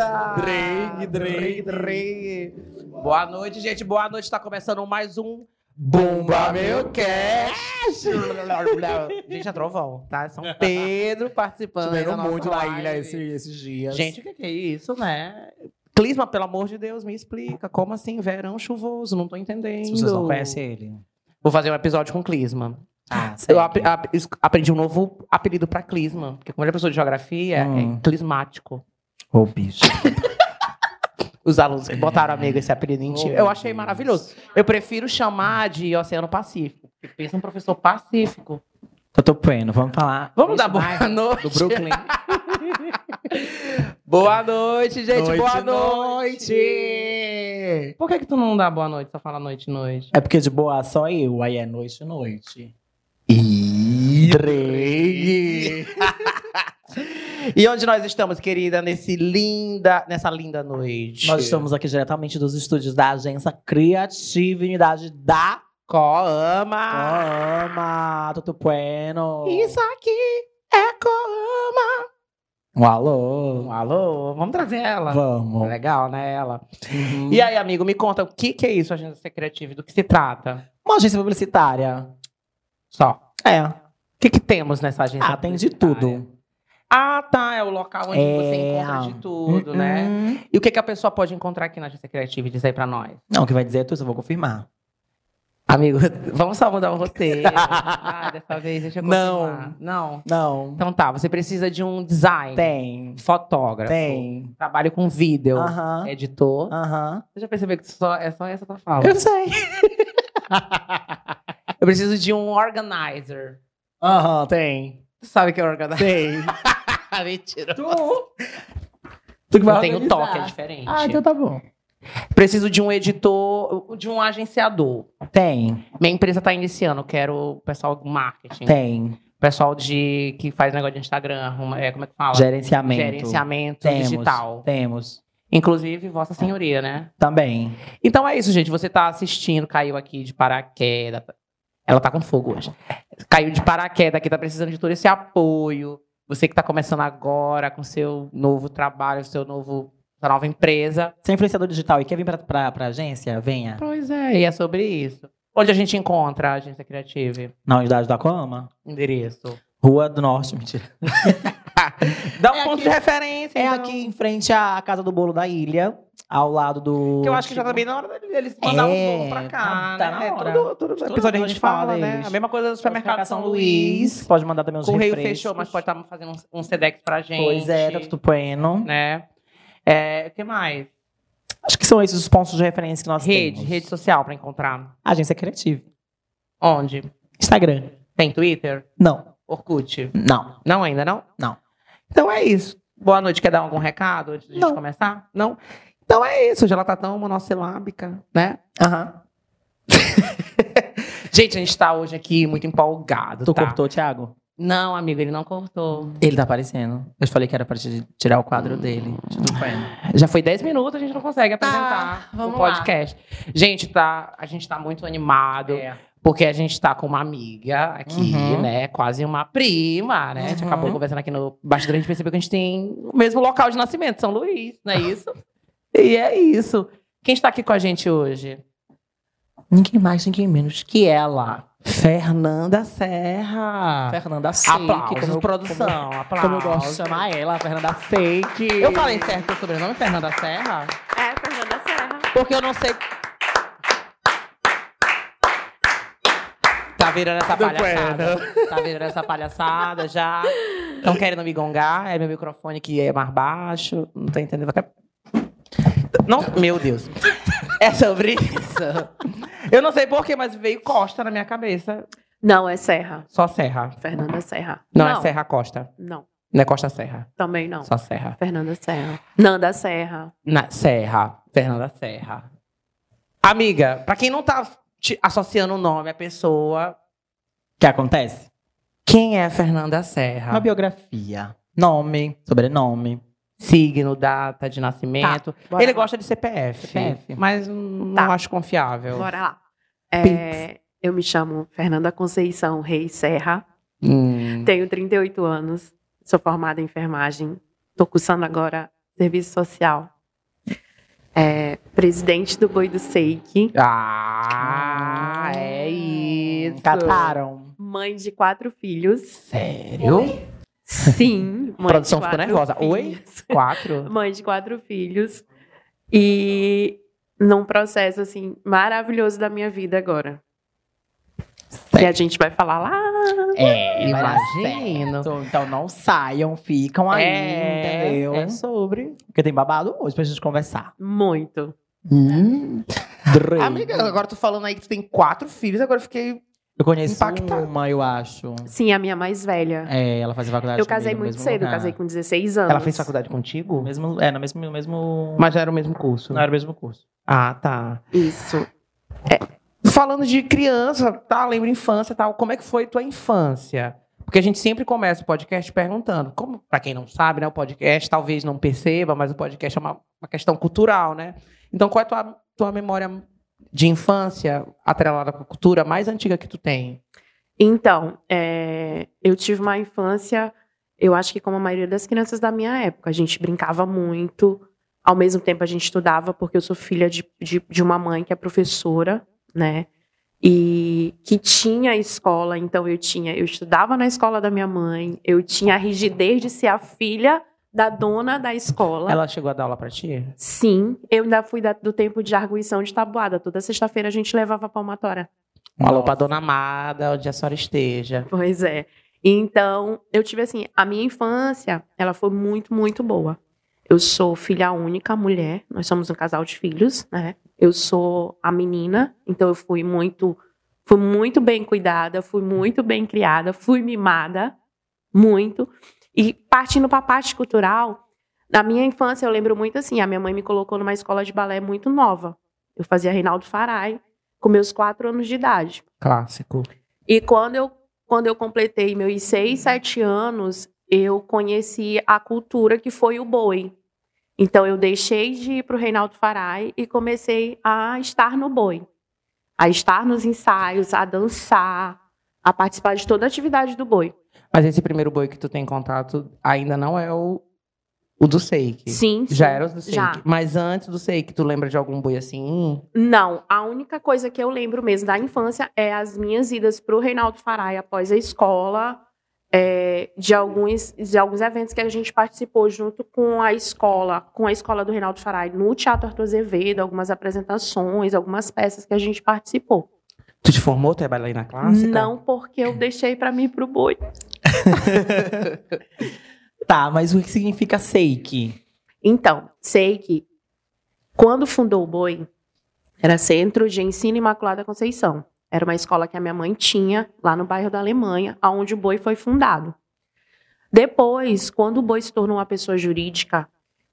Eita! Drake, Drake, Drake. Boa noite, gente. Boa noite. Tá começando mais um Bumba meu cash! Gente, é trovão, tá? São Pedro participando. Tiveram muito na ilha esse- esses dias. Gente, o que, que é isso, né? Clisma, pelo amor de Deus, me explica. Como assim, verão chuvoso? Não tô entendendo. se vocês não conhecem ele. Vou fazer um episódio com Clisma. Ah, Eu ap- ap- aprendi um novo apelido pra Clisma. Porque como ele é professor de geografia, Hum. é clismático. Ô, bicho. Os alunos que botaram amigo esse apelido em ti. Oh, Eu achei Deus. maravilhoso. Eu prefiro chamar de Oceano Pacífico. Porque pensa um professor pacífico. Tô bueno, vamos falar. Vamos dar boa noite. Do Brooklyn. Boa noite, gente. Noite, boa noite. noite. Por que, que tu não dá boa noite, só fala noite, noite? É porque de boa só eu, aí é noite, noite. E E onde nós estamos, querida, nesse linda, nessa linda noite? Nós estamos aqui diretamente dos estúdios da agência Criativa Unidade da Coama. Ama, Tudo bueno. Isso aqui é Coama. Um alô. Um alô, vamos trazer ela. Vamos. Legal, né, ela? Uhum. E aí, amigo, me conta o que, que é isso, agência criativa, do que se trata? Uma agência publicitária. Só. É. O que, que temos nessa agência? Ah, tem de tudo. Ah, tá. É o local onde você É. encontra de tudo, né? Uhum. E o que, que a pessoa pode encontrar aqui na agência criativa e dizer pra nós? Não, o que vai dizer é tu, eu vou confirmar. Amigo, vamos só mudar o roteiro. ah, dessa vez deixa eu Não. Não. Não. Então tá, você precisa de um design. Tem. Fotógrafo. Tem. Trabalho com vídeo. Aham. Editor. Aham. Você já percebeu que só, é só essa tua fala? Eu sei. Eu preciso de um organizer. Aham, tem. Tu sabe que é organizer? Tem. Mentira. tu. Tu que vai Eu tenho organizar. toque, é diferente. Ah, então tá bom. Preciso de um editor, de um agenciador. Tem. Minha empresa está iniciando, eu quero o pessoal do marketing. Tem. Pessoal de que faz negócio de Instagram, arruma- é, como é que fala? Gerenciamento. Gerenciamento Temos. digital. Temos. Inclusive, Vossa Senhoria, né? Também. Então é isso, gente. Você tá assistindo, caiu aqui de paraquedas. Ela tá com fogo hoje. Caiu de paraquedas aqui, tá precisando de todo esse apoio. Você que tá começando agora com seu novo trabalho, seu novo, sua nova empresa. Você é influenciador digital e quer vir pra, pra agência? Venha. Pois é, e é sobre isso. Onde a gente encontra a agência criativa? Na unidade da Coama. Endereço. Rua do Norte, mentira. Dá um É ponto aqui- de referência. É então. aqui em frente à Casa do Bolo da Ilha, ao lado do. Que eu acho que já tá bem na hora deles mandar É, um bolo pra cá. tá- tá né? na hora. Todo, todo Todo episódio a gente fala, fala né? A mesma coisa do supermercado São Luís. Pode mandar também os Correio refrescos. fechou, mas pode estar fazendo um, um Sedex pra gente. Pois é, tá tudo bueno. Né? É, o que mais? Acho que são esses os pontos de referência que nós Rede, temos. rede social pra encontrar. Agência Criativa. Onde? Instagram. Tem Twitter? Não. Orkut? Não. Não ainda, não? Não. Então é isso. Boa noite. Quer dar algum recado antes de a gente Não. começar? Não? Então é isso. Já ela tá tão monossilábica, né? Aham. Gente, a gente tá hoje aqui muito empolgado, Tu tá? cortou, Thiago? Não, amigo, ele não cortou. Ele tá aparecendo. Eu te falei que era pra te tirar o quadro dele. Bueno. Já foi 10 minutos, a gente não consegue apresentar vamos o podcast. Gente, tá, a gente tá muito animado, porque a gente tá com uma amiga aqui, Uhum. né? Quase uma prima, né? A gente Uhum. acabou conversando aqui no bastidor, a gente percebeu que a gente tem o mesmo local de nascimento, São Luís, não é isso? e é isso. Quem está aqui com a gente hoje? Ninguém mais, ninguém menos que ela. Fernanda Serra. Fernanda Fake. Aplausos, como eu- produção, Como, aplausos. como eu gosto de chamar ela, a Fernanda Fake. Eu falei certo o sobrenome, Fernanda Serra? É, Fernanda Serra. Porque eu não sei. Tá virando essa palhaçada. Tá virando essa palhaçada já. Estão querendo me gongar. É meu microfone que é mais baixo. Não tô entendendo. Até- Não, meu Deus. É sobre isso. Eu não sei porquê, mas veio Costa na minha cabeça. Não, é Serra. Só Serra. Fernanda Serra. Não, é Serra Costa. Não, Não é Costa Serra. também não. Só Serra. Fernanda Serra. Nanda Serra. Na Serra. Fernanda Serra. Amiga, pra quem não tá te associando o nome à pessoa, O que acontece? quem é Fernanda Serra? Uma biografia. Nome, sobrenome. Signo, data de nascimento. Bora Ele lá. gosta de CPF, CPF. mas não Tá. acho confiável. Bora lá. É, eu me chamo Fernanda Conceição Reis Serra. Hum. Tenho 38 anos, sou formada em enfermagem, estou cursando agora serviço social. É, presidente do Boi do Seik, Ah. Cataram. mãe de quatro filhos. Sério? Sim, mãe produção de ficou quatro nervosa. Oi? filhos. Quatro? Mãe de quatro filhos. E num processo, assim, maravilhoso da minha vida agora. Que a gente vai falar lá. É, Imagino. certo. Então não saiam, ficam aí, É, entendeu? é sobre. Porque tem babado hoje pra gente conversar. Muito. Hum. Amiga, agora tu falando aí que tu tem quatro filhos, agora eu fiquei. Eu conheço impactada. uma, eu acho. Sim, a minha mais velha. É, ela fazia faculdade eu casei comigo muito cedo, eu lugar. casei com 16 anos. Ela fez faculdade contigo? Mesmo, é, no mesmo, no mesmo... Mas já era o mesmo curso. Não era o mesmo curso. Ah, tá. Isso. Falando de criança, tá? Lembra infância e tal. Como é que foi tua infância? Porque a gente sempre começa o podcast perguntando. Como, para quem não sabe, né? O podcast talvez não perceba, mas o podcast é uma, uma questão cultural, né? Então, qual é a tua, tua memória de infância atrelada com a cultura mais antiga que tu tem? Então, é, eu tive uma infância, eu acho que como a maioria das crianças da minha época, a gente brincava muito, ao mesmo tempo a gente estudava, porque eu sou filha de, de, de uma mãe que é professora, né? E que tinha escola, então eu tinha, eu estudava na escola da minha mãe, eu tinha a rigidez de ser a filha da dona da escola. Ela chegou a dar aula pra ti? Sim, eu ainda fui da- do tempo de arguição de tabuada. Toda sexta-feira a gente levava palmatória. Um alô pra dona Amada, onde a senhora esteja. Pois é. Então, eu tive assim, a minha infância, ela foi muito, muito boa. Eu sou filha única, mulher, nós somos um casal de filhos, né? Eu sou a menina, então eu fui muito, fui muito bem cuidada, fui muito bem criada, fui mimada, muito. E partindo para a parte cultural, na minha infância eu lembro muito assim, a minha mãe me colocou numa escola de balé muito nova. Eu fazia Reinaldo Farai com meus quatro anos de idade. Clássico. E quando eu, quando eu completei meus seis, sete anos, eu conheci a cultura que foi o boi. Então eu deixei de ir para o Reinaldo Farai e comecei a estar no boi. A estar nos ensaios, a dançar, a participar de toda a atividade do boi. Mas esse primeiro boi que tu tem contato ainda não é o, o do Seik. Sim, Já sim, era o do Seik. já. Mas antes do Seik, tu lembra de algum boi assim? Não, a única coisa que eu lembro mesmo da infância é as minhas idas para o Reinaldo Farai após a escola, é, de, alguns, de alguns eventos que a gente participou junto com a escola, com a escola do Reinaldo Farai, no Teatro Arthur Azevedo, algumas apresentações, algumas peças que a gente participou. Tu te formou, tu é bailarina clássica? Não porque eu deixei para mim pro boi. Tá, mas o que significa Seiki? Então, sei que quando fundou o Boi, era Centro de Ensino Imaculada Conceição. Era uma escola que a minha mãe tinha lá no bairro da Alemanha, onde o Boi foi fundado. Depois, quando o Boi se tornou uma pessoa jurídica,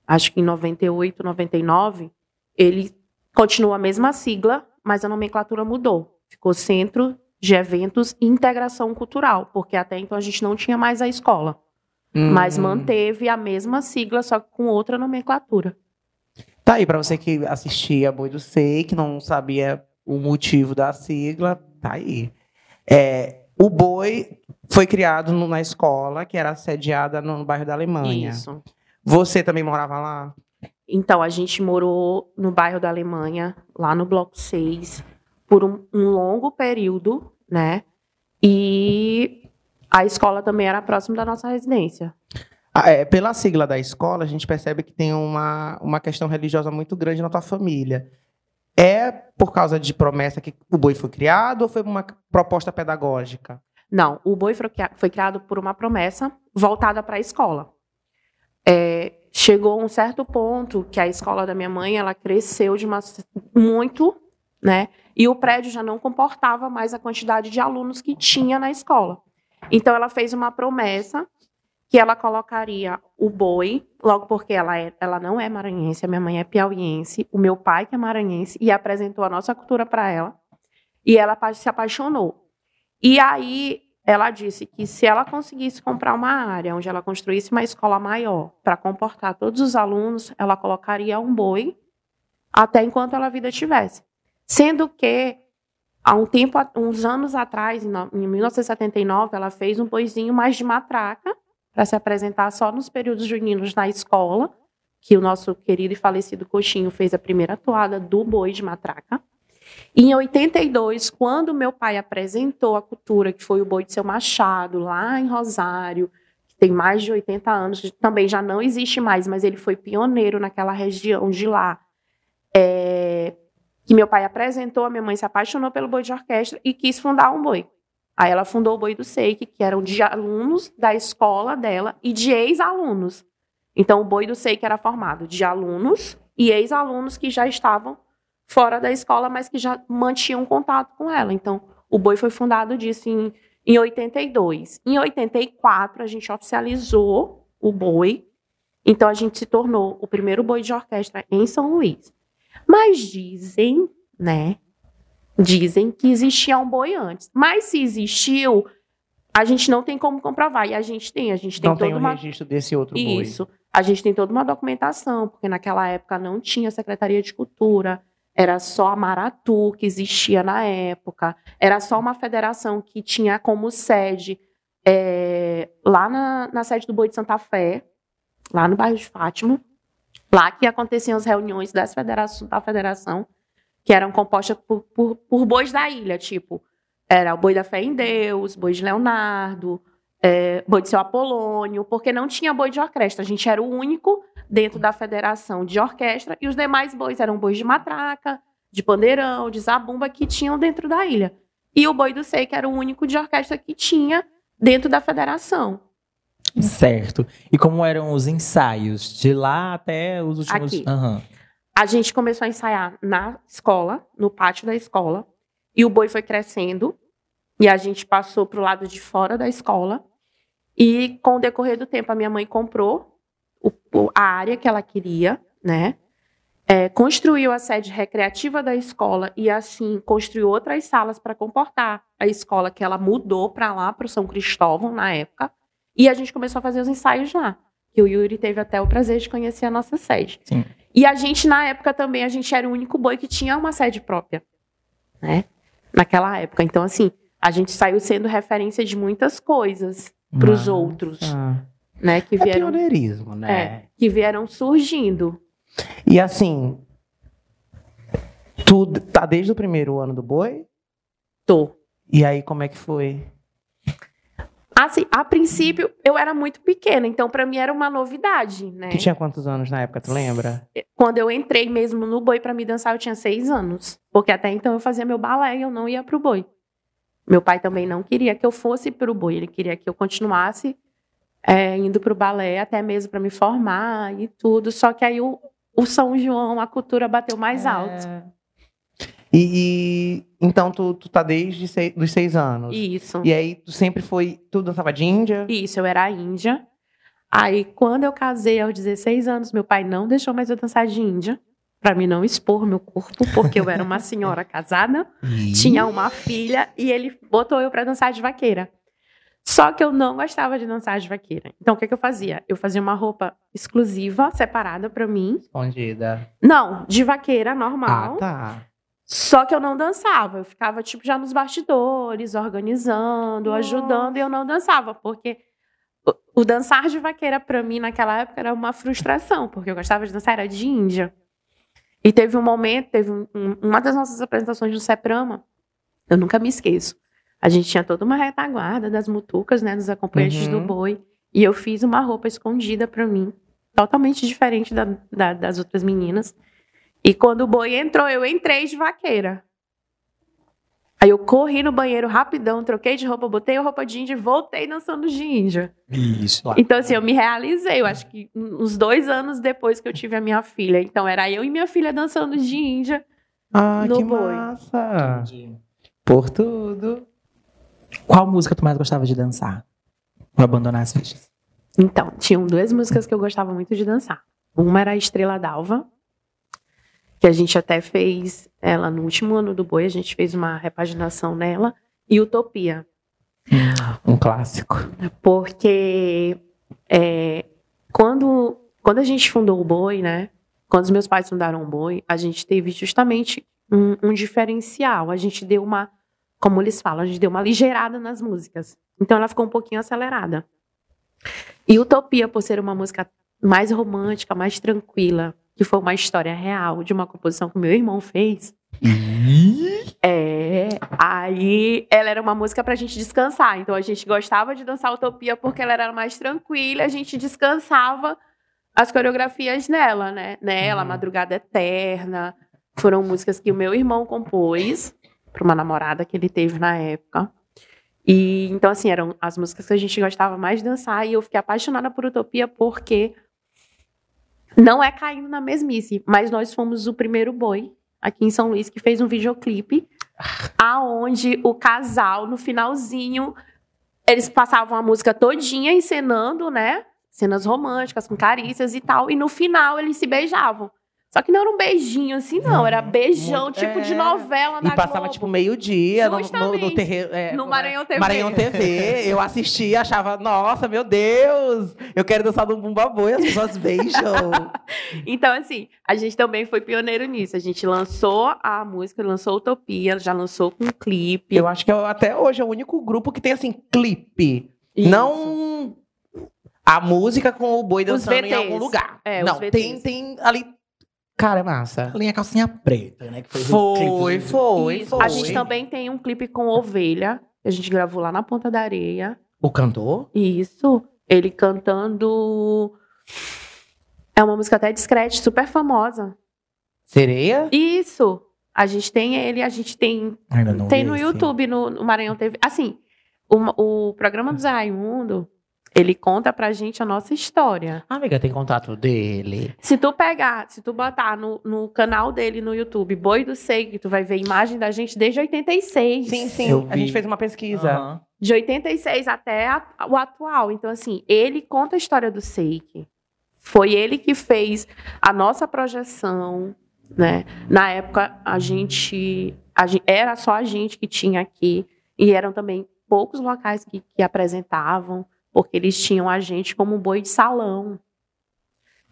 acho que em 98, 99, ele continuou a mesma sigla, mas a nomenclatura mudou. Ficou Centro de Eventos e Integração Cultural, porque até então a gente não tinha mais a escola mas Hum. manteve a mesma sigla, só que com outra nomenclatura. Tá aí, pra você que assistia Boi do Sei, que não sabia o motivo da sigla, tá aí. É, o Boi foi criado no- na escola, que era sediada no bairro da Alemanha. Isso. Você também morava lá? Então, a gente morou no bairro da Alemanha, lá no Bloco 6, por um, um longo período, né? E a escola também era próximo da nossa residência. Ah, é, pela sigla da escola, a gente percebe que tem uma, uma questão religiosa muito grande na tua família. É por causa de promessa que o boi foi criado ou foi uma proposta pedagógica? Não, o boi foi cria- foi criado por uma promessa voltada para a escola. É, chegou um certo ponto que a escola da minha mãe ela cresceu de uma, muito, né? E o prédio já não comportava mais a quantidade de alunos que tinha na escola. Então ela fez uma promessa que ela colocaria o boi, logo porque ela, é, ela não é maranhense, a minha mãe é piauiense, o meu pai que é maranhense, e apresentou a nossa cultura para ela. E ela se apaixonou. E aí ela disse que se ela conseguisse comprar uma área onde ela construísse uma escola maior para comportar todos os alunos, ela colocaria um boi até enquanto ela vida tivesse. Sendo que Há um tempo, uns anos atrás, em no- em 1979, ela fez um boizinho mais de matraca para se apresentar só nos períodos juninos na escola, que o nosso querido e falecido Coxinho fez a primeira toada do boi de matraca. E em 82, quando meu pai apresentou a cultura, que foi o boi de seu Machado, lá em Rosário, que tem mais de 80 anos, também já não existe mais, mas ele foi pioneiro naquela região de lá. É, que meu pai apresentou, a minha mãe se apaixonou pelo boi de orquestra e quis fundar um boi. Aí ela fundou o Boi do Seik, que eram de alunos da escola dela e de ex-alunos. Então o Boi do Seik era formado de alunos e ex-alunos que já estavam fora da escola, mas que já mantinham contato com ela. Então o Boi foi fundado disso em, em 82. Em 84 a gente oficializou o Boi. Então a gente se tornou o primeiro boi de orquestra em São Luís. Mas dizem, né? Dizem que existia um boi antes. Mas se existiu, a gente não tem como comprovar. E a gente tem, a gente tem Não tem toda o uma. registro desse outro boi. Isso. A gente tem toda uma documentação, porque naquela época não tinha Secretaria de Cultura, era só a Maratu que existia na época, era só uma federação que tinha como sede é, lá na, na sede do Boi de Santa Fé, lá no bairro de Fátima, lá que aconteciam as reuniões das federações, da federação, que eram compostas por, por, por bois da ilha, tipo, era o boi da fé em Deus, boi de Leonardo, é, boi de seu Apolônio, porque não tinha boi de orquestra. A gente era o único dentro da federação de orquestra e os demais bois eram bois de matraca, de pandeirão, de zabumba que tinham dentro da ilha. E o boi do Sei, que era o único de orquestra que tinha dentro da federação. Certo. E como eram os ensaios? De lá até os últimos. Aqui. Aham. A gente começou a ensaiar na escola, no pátio da escola, e o boi foi crescendo, e a gente passou para o lado de fora da escola. E com o decorrer do tempo, a minha mãe comprou o- a área que ela queria, né? É, construiu a sede recreativa da escola e assim construiu outras salas para comportar a escola que ela mudou para lá, para o São Cristóvão na época. E a gente começou a fazer os ensaios lá. Que o Yuri teve até o prazer de conhecer a nossa sede. Sim. E a gente, na época também, a gente era o único boi que tinha uma sede própria, né? Naquela época. Então, assim, a gente saiu sendo referência de muitas coisas para os outros, Ah, né? Que é vieram, pioneirismo, né? é, que vieram surgindo. E assim, tu tá desde o primeiro ano do boi? Tô. E aí, como é que foi? Assim, a princípio, eu era muito pequena, então para mim era uma novidade, né? Tu tinha quantos anos na época, tu lembra? Quando eu entrei mesmo no boi para me dançar, eu tinha seis anos. Porque até então eu fazia meu balé e eu não ia pro boi. Meu pai também não queria que eu fosse pro boi, ele queria que eu continuasse é, indo pro balé, até mesmo para me formar e tudo. Só que aí o, o São João, a cultura bateu mais alto. E, e- então tu, tu tá desde sei- dos seis anos. Isso. E aí tu sempre foi. Tu dançava de índia? Isso, eu era índia. Aí, quando eu casei aos 16 anos, meu pai não deixou mais eu dançar de índia, para mim não expor meu corpo, porque eu era uma senhora casada, tinha uma filha e ele botou eu para dançar de vaqueira. Só que eu não gostava de dançar de vaqueira. Então, o que, que eu fazia? Eu fazia uma roupa exclusiva, separada para mim. Escondida. Não, de vaqueira normal. Ah, tá. Só que eu não dançava. Eu ficava, tipo, já nos bastidores, organizando, Nossa. ajudando, e eu não dançava, porque o, o dançar de vaqueira, pra mim, naquela época, era uma frustração, porque eu gostava de dançar, era de índia. E teve um momento, teve um- um- uma das nossas apresentações no Seprama, eu nunca me esqueço. A gente tinha toda uma retaguarda das mutucas, né, dos acompanhantes Uhum. do boi, e eu fiz uma roupa escondida pra mim, totalmente diferente da- da- das outras meninas. E quando o boi entrou, eu entrei de vaqueira. Aí eu corri no banheiro rapidão, troquei de roupa, botei a roupa de índia e voltei dançando de índia. Isso. lá. Então, assim, eu me realizei. Eu acho que uns dois anos depois que eu tive a minha filha. Então, era eu e minha filha dançando de índia. Ah, No que boi. massa. Por tudo. Qual música tu mais gostava de dançar? Vou abandonar as fichas. Então, tinham duas músicas que eu gostava muito de dançar. Uma era a Estrela d'Alva, que a gente até fez ela no último ano do boi, a gente fez uma repaginação nela. E Utopia. Um clássico. Porque é, quando, quando a gente fundou o Boi, né? Quando os meus pais fundaram o Boi, a gente teve justamente um, um diferencial. A gente deu uma, como eles falam, a gente deu uma ligeirada nas músicas. Então ela ficou um pouquinho acelerada. E Utopia, por ser uma música mais romântica, mais tranquila, que foi uma história real de uma composição que meu irmão fez. É, aí ela era uma música pra gente descansar. Então a gente gostava de dançar Utopia porque ela era mais tranquila, a gente descansava as coreografias nela, né? Nela, uhum. Madrugada Eterna. Foram músicas que o meu irmão compôs para uma namorada que ele teve na época. E então assim, eram as músicas que a gente gostava mais de dançar e eu fiquei apaixonada por Utopia porque não é caindo na mesmice, mas nós fomos o primeiro boi aqui em São Luís que fez um videoclipe aonde o casal no finalzinho eles passavam a música todinha encenando, né? Cenas românticas com carícias e tal, e no final eles se beijavam. Só que não era um beijinho assim, não. Era beijão, Muito, tipo é... de novela na E passava, Globo. tipo, meio-dia no, no, no. É, no Maranhão TV. Maranhão TV. Eu assistia, achava, nossa, meu Deus, eu quero dançar no Bumba Boi, as pessoas beijam. então, assim, a gente também foi pioneiro nisso. A gente lançou a música, lançou Utopia, já lançou com clipe. Eu acho que é, até hoje é o único grupo que tem, assim, clipe. Isso. Não a música com o boi dançando em algum lugar. É, não, tem, tem ali Cara, é massa. A linha calcinha preta, né? Que foi, foi, foi, foi, A gente também tem um clipe com ovelha. Que a gente gravou lá na Ponta da Areia. O cantor? Isso. Ele cantando. É uma música até discreta, super famosa. Sereia? Isso. A gente tem ele, a gente tem. Ainda não tem no YouTube, no, no Maranhão TV. Assim, o, o programa do Zé Raimundo ele conta pra gente a nossa história. Ah, amiga, tem contato dele. Se tu pegar, se tu botar no, no canal dele no YouTube, Boi do Sei, tu vai ver imagem da gente desde 86. Sim, sim. A gente fez uma pesquisa. Uhum. De 86 até a, o atual. Então, assim, ele conta a história do Seik. Foi ele que fez a nossa projeção, né? Na época, a gente, a gente, era só a gente que tinha aqui. E eram também poucos locais que, que apresentavam porque eles tinham a gente como um boi de salão,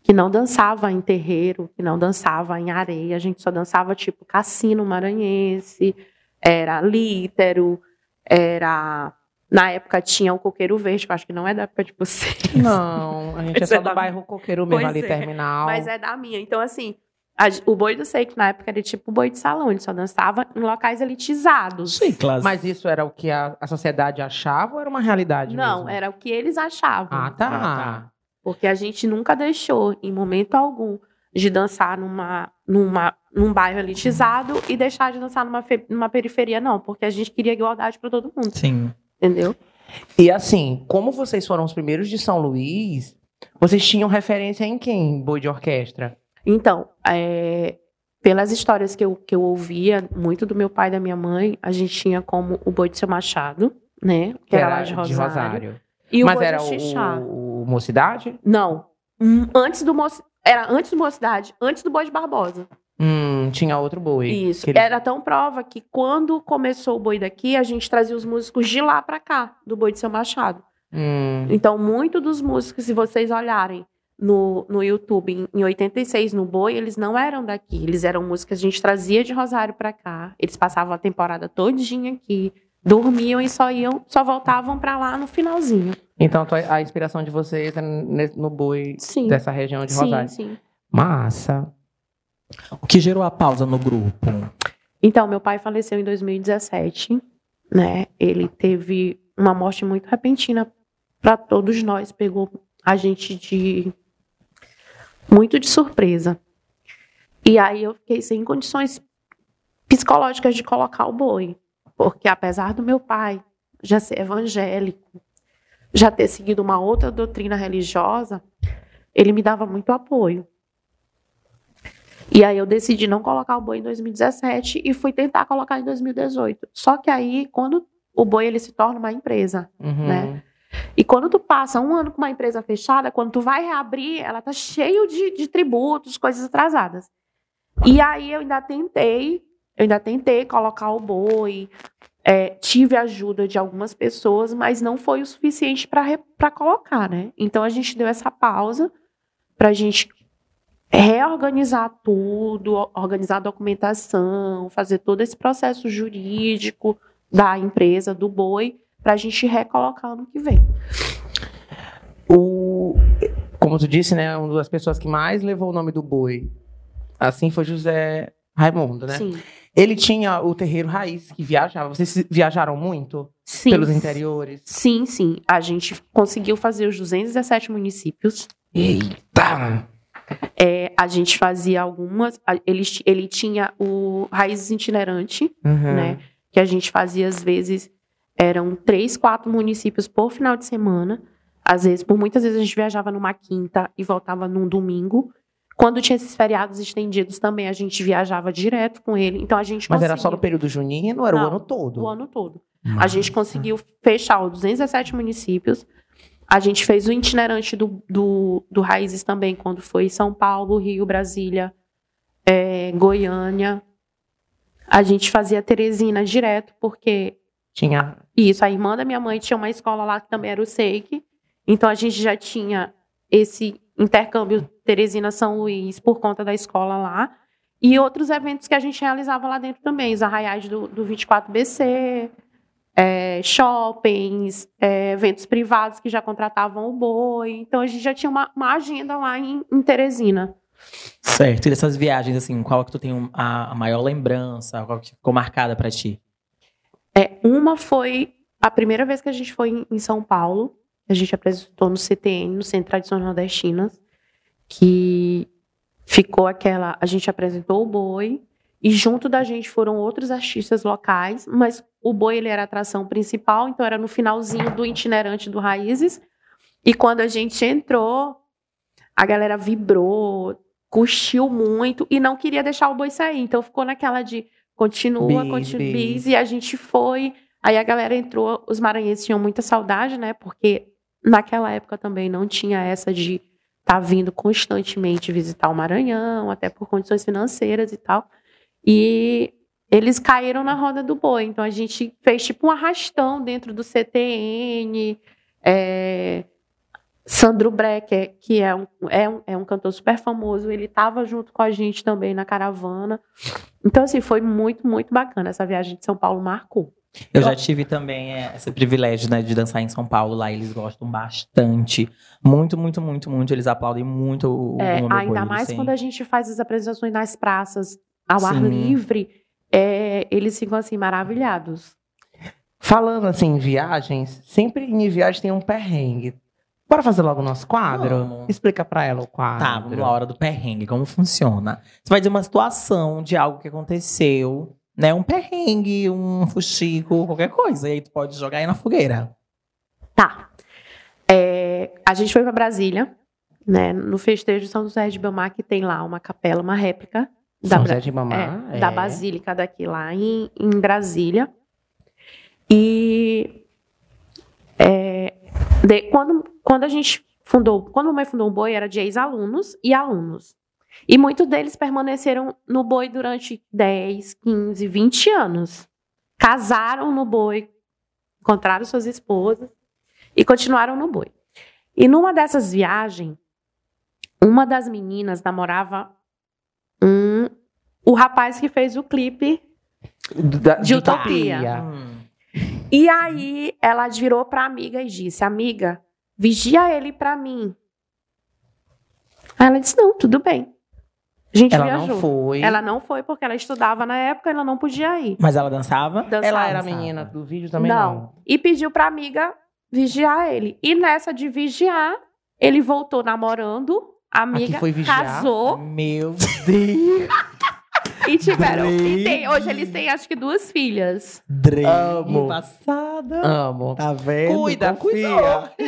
que não dançava em terreiro, que não dançava em areia, a gente só dançava tipo cassino maranhense, era lítero, era na época tinha o Coqueiro Verde, que eu acho que não é da época de vocês. Não, a gente é só é do bairro Coqueiro mesmo, pois ali, é, terminal. Mas é da minha. Então, assim, a, o boi do Seik, na época, era tipo boi de salão. Ele só dançava em locais elitizados. Sim, claro. Mas isso era o que a, a sociedade achava ou era uma realidade Não, mesmo? era o que eles achavam. Ah, tá. ah, tá. Porque a gente nunca deixou, em momento algum, de dançar numa, numa, num bairro elitizado e deixar de dançar numa, numa periferia, não. Porque a gente queria igualdade para todo mundo. Sim. Entendeu? E assim, como vocês foram os primeiros de São Luís, vocês tinham referência em quem, boi de orquestra? Então, é, pelas histórias que eu, que eu ouvia, muito do meu pai e da minha mãe, a gente tinha como o boi de seu machado, né? Que, era, era, lá de Rosário. De Rosário. E Mas era o, o Mocidade? Não. Antes do Mocidade. Era antes do Mocidade, antes do boi de Barbosa. Hum, tinha outro boi. Isso. Ele... Era tão prova que quando começou o boi daqui, a gente trazia os músicos de lá para cá, do boi de seu machado. Hum. Então, muito dos músicos, se vocês olharem, no, no YouTube em, em 86, no Boi, eles não eram daqui. Eles eram músicas que a gente trazia de Rosário para cá. Eles passavam a temporada todinha aqui, dormiam e só iam, só voltavam para lá no finalzinho. Então a inspiração de vocês é no Boi sim. dessa região de Rosário. Sim, sim. Massa. O que gerou a pausa no grupo? Então, meu pai faleceu em 2017, né? Ele teve uma morte muito repentina para todos nós, pegou a gente de muito de surpresa. E aí eu fiquei sem condições psicológicas de colocar o boi, porque apesar do meu pai já ser evangélico, já ter seguido uma outra doutrina religiosa, ele me dava muito apoio. E aí eu decidi não colocar o boi em 2017 e fui tentar colocar em 2018. Só que aí, quando o boi ele se torna uma empresa, uhum. né? E quando tu passa um ano com uma empresa fechada, quando tu vai reabrir, ela tá cheio de, de tributos, coisas atrasadas. E aí eu ainda tentei, eu ainda tentei colocar o boi, é, tive ajuda de algumas pessoas, mas não foi o suficiente para colocar, né? Então a gente deu essa pausa para a gente reorganizar tudo, organizar a documentação, fazer todo esse processo jurídico da empresa, do boi, para a gente recolocar ano que vem. O, como tu disse, né, uma das pessoas que mais levou o nome do boi, assim foi José Raimundo, né? Sim. Ele tinha o terreiro raiz que viajava. Vocês viajaram muito Sim. pelos interiores? Sim, sim. A gente conseguiu fazer os 217 municípios. Eita! É, a gente fazia algumas. Ele, ele tinha o Raízes Itinerante, Uhum. né? Que a gente fazia, às vezes, eram três, quatro municípios por final de semana. Às vezes, por muitas vezes, a gente viajava numa quinta e voltava num domingo. Quando tinha esses feriados estendidos também, a gente viajava direto com ele. Então, a gente Mas era só no conseguiu período junino era o Não, ano todo? o ano todo. A gente conseguiu fechar os 217 municípios. A gente fez o itinerante do, do, do Raízes também, quando foi São Paulo, Rio, Brasília, é, Goiânia. A gente fazia Teresina direto, porque Tinha. isso, a irmã da minha mãe tinha uma escola lá que também era o SEIC. Então a gente já tinha esse intercâmbio Teresina-São Luís por conta da escola lá. E outros eventos que a gente realizava lá dentro também, os arraiais do, do 24BC, é, shoppings, é, eventos privados que já contratavam o boi. Então a gente já tinha uma, uma agenda lá em, em Teresina. Certo. E dessas viagens, assim, qual que tu tem a, a maior lembrança? Qual que ficou marcada pra ti? É, uma foi a primeira vez que a gente foi em, São Paulo. A gente apresentou no CTN, no Centro Tradições Nordestinas, que ficou aquela. A gente apresentou o boi e junto da gente foram outros artistas locais, mas o boi ele era a atração principal, então era no finalzinho do itinerante do Raízes. E quando a gente entrou, a galera vibrou, curtiu muito e não queria deixar o boi sair. Então ficou naquela de continua, continua, e a gente foi. Aí a galera entrou, os maranhenses tinham muita saudade, né? Porque naquela época também não tinha essa de estar vindo constantemente visitar o Maranhão, até por condições financeiras e tal. E eles caíram na roda do boi. Então a gente fez tipo um arrastão dentro do CTN. é, Sandro Brecker, que é um, é, um, é um cantor super famoso, ele estava junto com a gente também na caravana. Então, assim, foi muito, muito bacana. Essa viagem de São Paulo marcou. Eu já tive também é, esse privilégio, né, de dançar em São Paulo. Lá eles gostam bastante. Muito, muito, muito, muito. Eles aplaudem muito o, o É, ainda mais sim. quando a gente faz as apresentações nas praças, ao ar Sim. livre, é, eles ficam assim maravilhados. Falando assim em viagens, sempre em viagem tem um perrengue. Bora fazer logo o nosso quadro? Vamos. Explica pra ela o quadro. Tá, vamos lá, hora do perrengue, como funciona. Você vai dizer uma situação de algo que aconteceu, né? Um perrengue, um fuxico, qualquer coisa. E aí tu pode jogar aí na fogueira. Tá. É, a gente foi para Brasília, né? No festejo de São José de Belmar, que tem lá uma capela, uma réplica da, São Bra- José de Mamar. é, da Basílica daqui lá em, em Brasília. E é, de- quando, quando a gente fundou, quando a mãe fundou o Boi, era de ex-alunos e alunos. E muitos deles permaneceram no Boi durante 10, 15, 20 anos. Casaram no Boi, encontraram suas esposas e continuaram no Boi. E numa dessas viagens, uma das meninas namorava um, o rapaz que fez o clipe Da- De Utopia. Hum. E aí ela virou pra amiga e disse: Amiga, vigia ele pra mim. Aí ela disse: Não, tudo bem. A gente Ela viajou. não foi. Ela não foi porque ela estudava na época, ela não podia ir. Mas ela dançava? Dançava. Ela era Dançava. menina do vídeo também? não. Não. E pediu pra amiga vigiar ele. E nessa de vigiar, ele voltou namorando. A amiga foi vigiar? casou Meu Deus! E tiveram. E tem- hoje eles têm acho que duas filhas. Drake Amo. passada. Amo. Tá vendo? Cuida, Confia.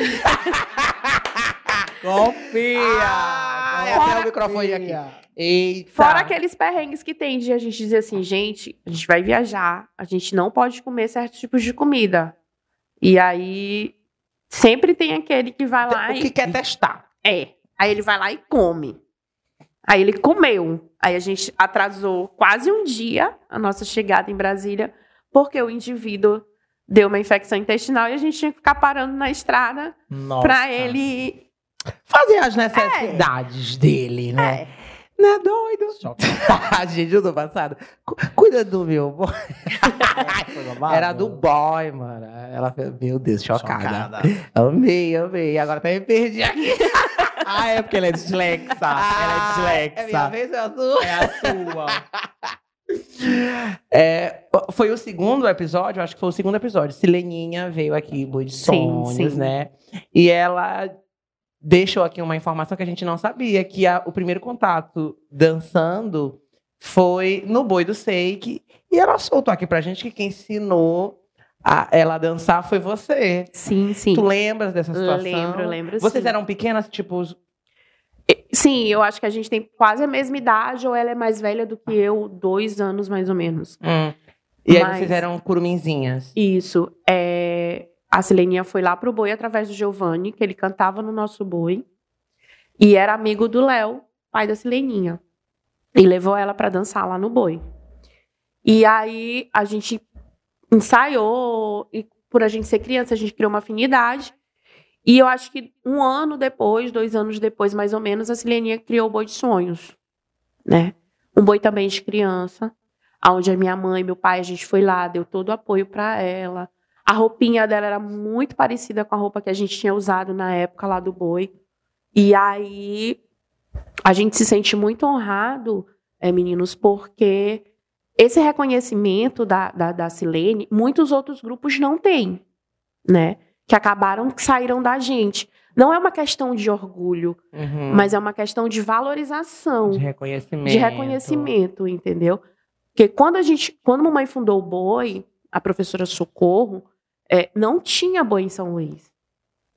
Confia. Ah, Confia. até o microfone aqui. Eita. Fora aqueles perrengues que tem de a gente dizer assim, gente, a gente vai viajar, a gente não pode comer certos tipos de comida. E aí sempre tem aquele que vai lá O que e quer testar? é, aí ele vai lá e come. Aí ele comeu. Aí a gente atrasou quase um dia a nossa chegada em Brasília, porque o indivíduo deu uma infecção intestinal e a gente tinha que ficar parando na estrada pra ele Fazer as necessidades dele, né? É. Não é doido? Chocada. gente, eu tô passada. Cu- Cuida do meu boy. Era do boy, mano. Ela fez, meu Deus, chocada. Chocada. Amei, amei. Agora até me perdi aqui. Ah, é porque ela é dislexa. ela é dislexa. É minha vez, é a sua. É a sua. É, foi o segundo episódio, acho que foi o segundo episódio. Sileninha veio aqui, Boi de Sim, Sonhos, sim. né? E ela deixou aqui uma informação que a gente não sabia, que a- o primeiro contato dançando foi no Boi do Seik. E ela soltou aqui pra gente que quem ensinou a ela dançar foi você. Sim, sim. Tu lembras dessa situação? Lembro, lembro Vocês sim. eram pequenas, tipo... Sim, eu acho que a gente tem quase a mesma idade, ou ela é mais velha do que eu, dois anos mais ou menos. Hum. E aí Mas- vocês eram curuminzinhas. Isso. É... A Sileninha foi lá pro boi através do Giovanni, que ele cantava no nosso boi. E era amigo do Léo, pai da Sileninha. E levou ela para dançar lá no boi. E aí a gente ensaiou, e por a gente ser criança, a gente criou uma afinidade. E eu acho que um ano depois, dois anos depois, mais ou menos, a Sileninha criou o Boi de Sonhos, né? Um boi também de criança, aonde a minha mãe meu pai, a gente foi lá, deu todo o apoio para ela. A roupinha dela era muito parecida com a roupa que a gente tinha usado na época lá do boi. E aí a gente se sente muito honrado, é, meninos, porque esse reconhecimento da, da, da Silene, muitos outros grupos não têm, né? Que acabaram, que saíram da gente. Não é uma questão de orgulho, Uhum. mas é uma questão de valorização De reconhecimento. de reconhecimento, entendeu? Porque quando a gente, quando a mamãe fundou o boi, a professora Socorro, é, não tinha boi em São Luís.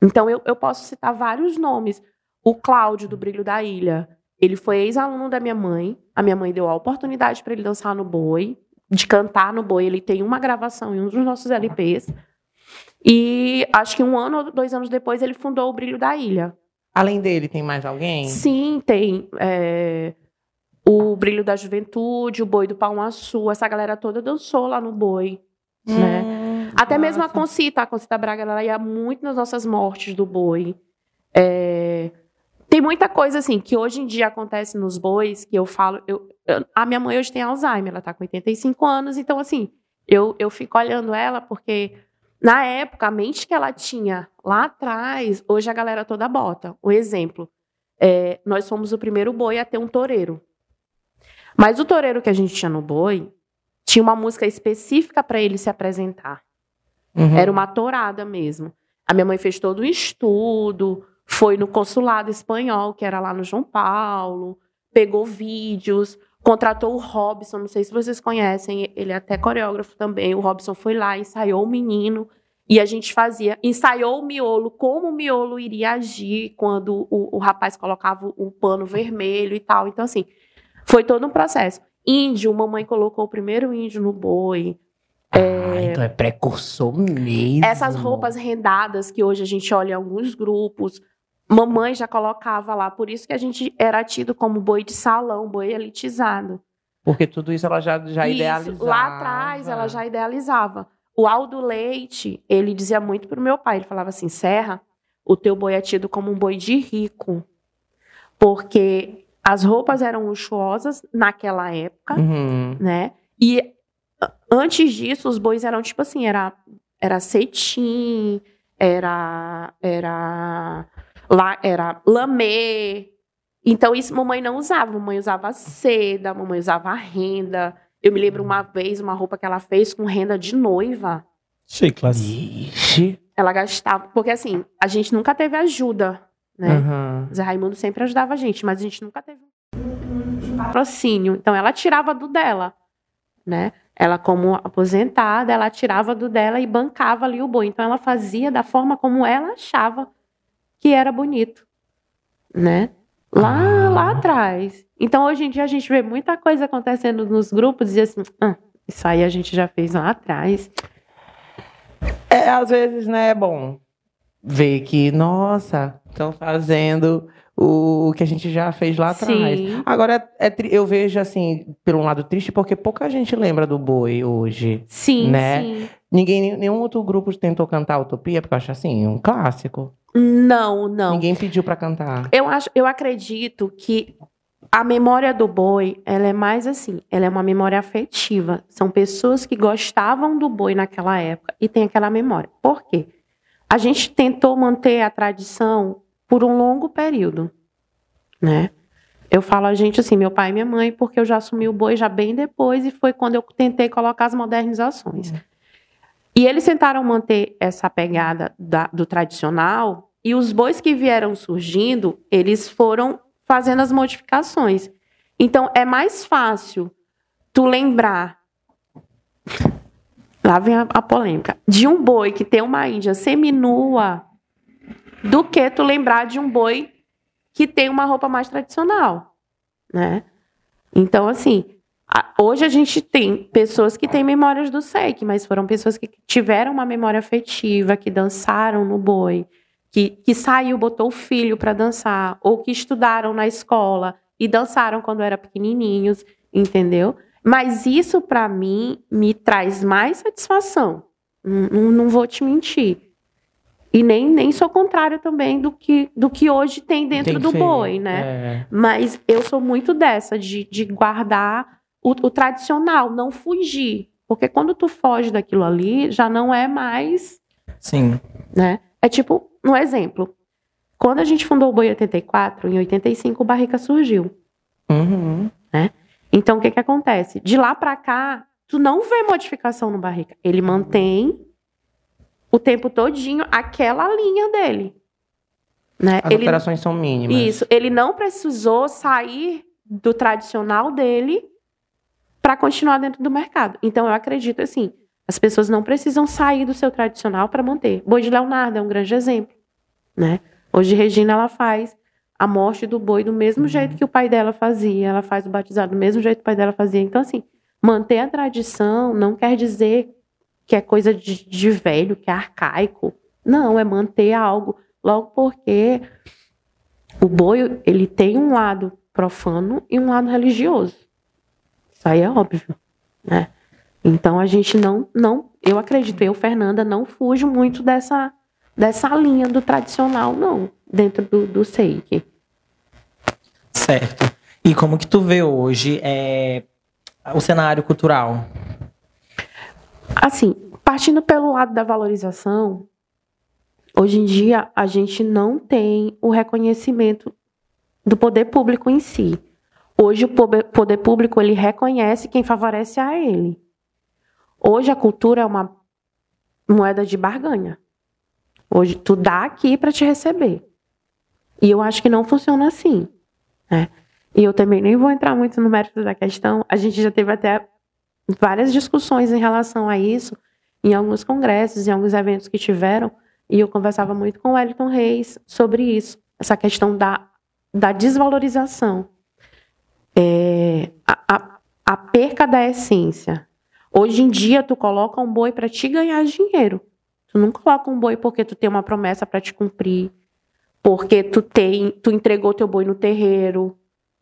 Então eu, eu posso citar vários nomes. O Cláudio do Brilho da Ilha, ele foi ex-aluno da minha mãe. A minha mãe deu a oportunidade para ele dançar no boi, de cantar no boi. Ele tem uma gravação em um dos nossos LPs. E acho que um ano ou dois anos depois ele fundou o Brilho da Ilha. Além dele, tem mais alguém? Sim, tem. é, o Brilho da Juventude, o Boi do Pão Açu, essa galera toda dançou lá no Boi. né? Hum, Até mesmo a. Concita, a Concita Braga, ela ia muito nas nossas mortes do Boi. É, tem muita coisa assim que hoje em dia acontece nos bois que eu falo. eu- eu- a minha mãe hoje tem Alzheimer, ela tá com 85 anos, então assim, eu, eu fico olhando ela porque na época, a mente que ela tinha lá atrás, hoje a galera toda bota. Um exemplo, é, nós fomos o primeiro boi a ter um toureiro. Mas o toureiro que a gente tinha no boi tinha uma música específica para ele se apresentar. Uhum. Era uma tourada mesmo. A minha mãe fez todo um estudo, foi no consulado espanhol, que era lá no João Paulo, pegou vídeos, contratou o Robson, não sei se vocês conhecem, ele é até coreógrafo também. O Robson foi lá, ensaiou o menino, e a gente fazia, ensaiou o miolo, como o miolo iria agir quando o, o rapaz colocava o pano vermelho e tal. Então, assim, foi todo um processo. Índio, mamãe colocou o primeiro índio no boi. Ah, então é precursor mesmo. Essas roupas rendadas que hoje a gente olha em alguns grupos, mamãe já colocava lá, por isso que a gente era tido como boi de salão, boi elitizado. Porque tudo isso ela já, já Isso, idealizava. Lá atrás ela já idealizava. O Aldo Leite, ele dizia muito pro meu pai, ele falava assim, Serra, o teu boi é tido como um boi de rico, porque as roupas eram luxuosas naquela época, Uhum. né? E antes disso, os bois eram tipo assim, era, era cetim, era, era, lá, era lamê. Então, isso mamãe não usava. Mamãe usava seda, mamãe usava renda. Eu me lembro uma vez, uma roupa que ela fez com renda de noiva. Chiclas. Ixi. Ela gastava. Porque assim, a gente nunca teve ajuda, né? Uhum. Zé Raimundo sempre ajudava a gente, mas a gente nunca teve um patrocínio. Então ela tirava do dela, né? Ela, como aposentada, ela tirava do dela e bancava ali o boi. Então ela fazia da forma como ela achava que era bonito, né? Lá, Ah. lá atrás. Então hoje em dia a gente vê muita coisa acontecendo nos grupos e assim, "Ah, isso aí a gente já fez lá atrás. É, às vezes, né, é bom ver que, nossa, estão fazendo o que a gente já fez lá atrás. Sim. Agora, é eu vejo, assim, pelo lado triste, porque pouca gente lembra do boi hoje. Sim, Né? sim. Ninguém, nenhum outro grupo tentou cantar Utopia, porque eu acho assim, um clássico. Não, não. Ninguém pediu pra cantar. Eu, acho, eu acredito que a memória do boi, ela é mais assim, ela é uma memória afetiva. São pessoas que gostavam do boi naquela época e tem aquela memória. Por quê? A gente tentou manter a tradição por um longo período, né? Eu falo a gente assim, meu pai e minha mãe, porque eu já assumi o boi já bem depois e foi quando eu tentei colocar as modernizações. E eles tentaram manter essa pegada da, do tradicional e os bois que vieram surgindo, eles foram fazendo as modificações. Então é mais fácil tu lembrar lá vem a, a polêmica de um boi que tem uma índia seminua do que tu lembrar de um boi que tem uma roupa mais tradicional, né? Então, assim, hoje a gente tem pessoas que têm memórias do SEC, mas foram pessoas que tiveram uma memória afetiva, que dançaram no boi, que, que saiu, botou o filho para dançar, ou que estudaram na escola e dançaram quando eram pequenininhos, entendeu? Mas isso, para mim, me traz mais satisfação. Não, não vou te mentir. E nem, nem sou contrário também do que, do que hoje tem dentro tem do ser, boi, né? É. Mas eu sou muito dessa, de, de guardar o, o, tradicional, não fugir. Porque quando tu foge daquilo ali, já não é mais. Sim. Né? É tipo, um exemplo. Quando a gente fundou o Boi 84, em 85 o Barrica surgiu. Uhum. Né? Então, o que que acontece? De lá para cá, tu não vê modificação no Barrica. Ele mantém o tempo todinho aquela linha dele. Né? As ele, operações são mínimas. Isso. Ele não precisou sair do tradicional dele para continuar dentro do mercado. Então, eu acredito assim, as pessoas não precisam sair do seu tradicional para manter. Boi de Leonardo é um grande exemplo. Né? Hoje, Regina, ela faz a morte do boi do mesmo uhum. jeito que o pai dela fazia. Ela faz o batizado do mesmo jeito que o pai dela fazia. Então, assim, manter a tradição não quer dizer que é coisa de, de velho, que é arcaico. Não, é manter algo. Logo porque o boi, ele tem um lado profano e um lado religioso. Isso aí é óbvio, né? Então a gente não, não, eu acredito, eu, Fernanda, não fujo muito dessa, dessa linha do tradicional, não, dentro do, do SEIC. Certo. E como que tu vê hoje é, o cenário cultural? Assim, partindo pelo lado da valorização, hoje em dia a gente não tem o reconhecimento do poder público em si. Hoje o poder público ele reconhece quem favorece a ele. Hoje a cultura é uma moeda de barganha. Hoje tu dá aqui para te receber. E eu acho que não funciona assim, né? E eu também nem vou entrar muito no mérito da questão. A gente já teve até várias discussões em relação a isso, em alguns congressos, em alguns eventos que tiveram, e eu conversava muito com o Wellington Reis sobre isso, essa questão da, da desvalorização, é, a, a, a perca da essência. Hoje em dia, tu coloca um boi para te ganhar dinheiro. Tu não coloca um boi porque tu tem uma promessa para te cumprir, porque tu tem, tu entregou teu boi no terreiro.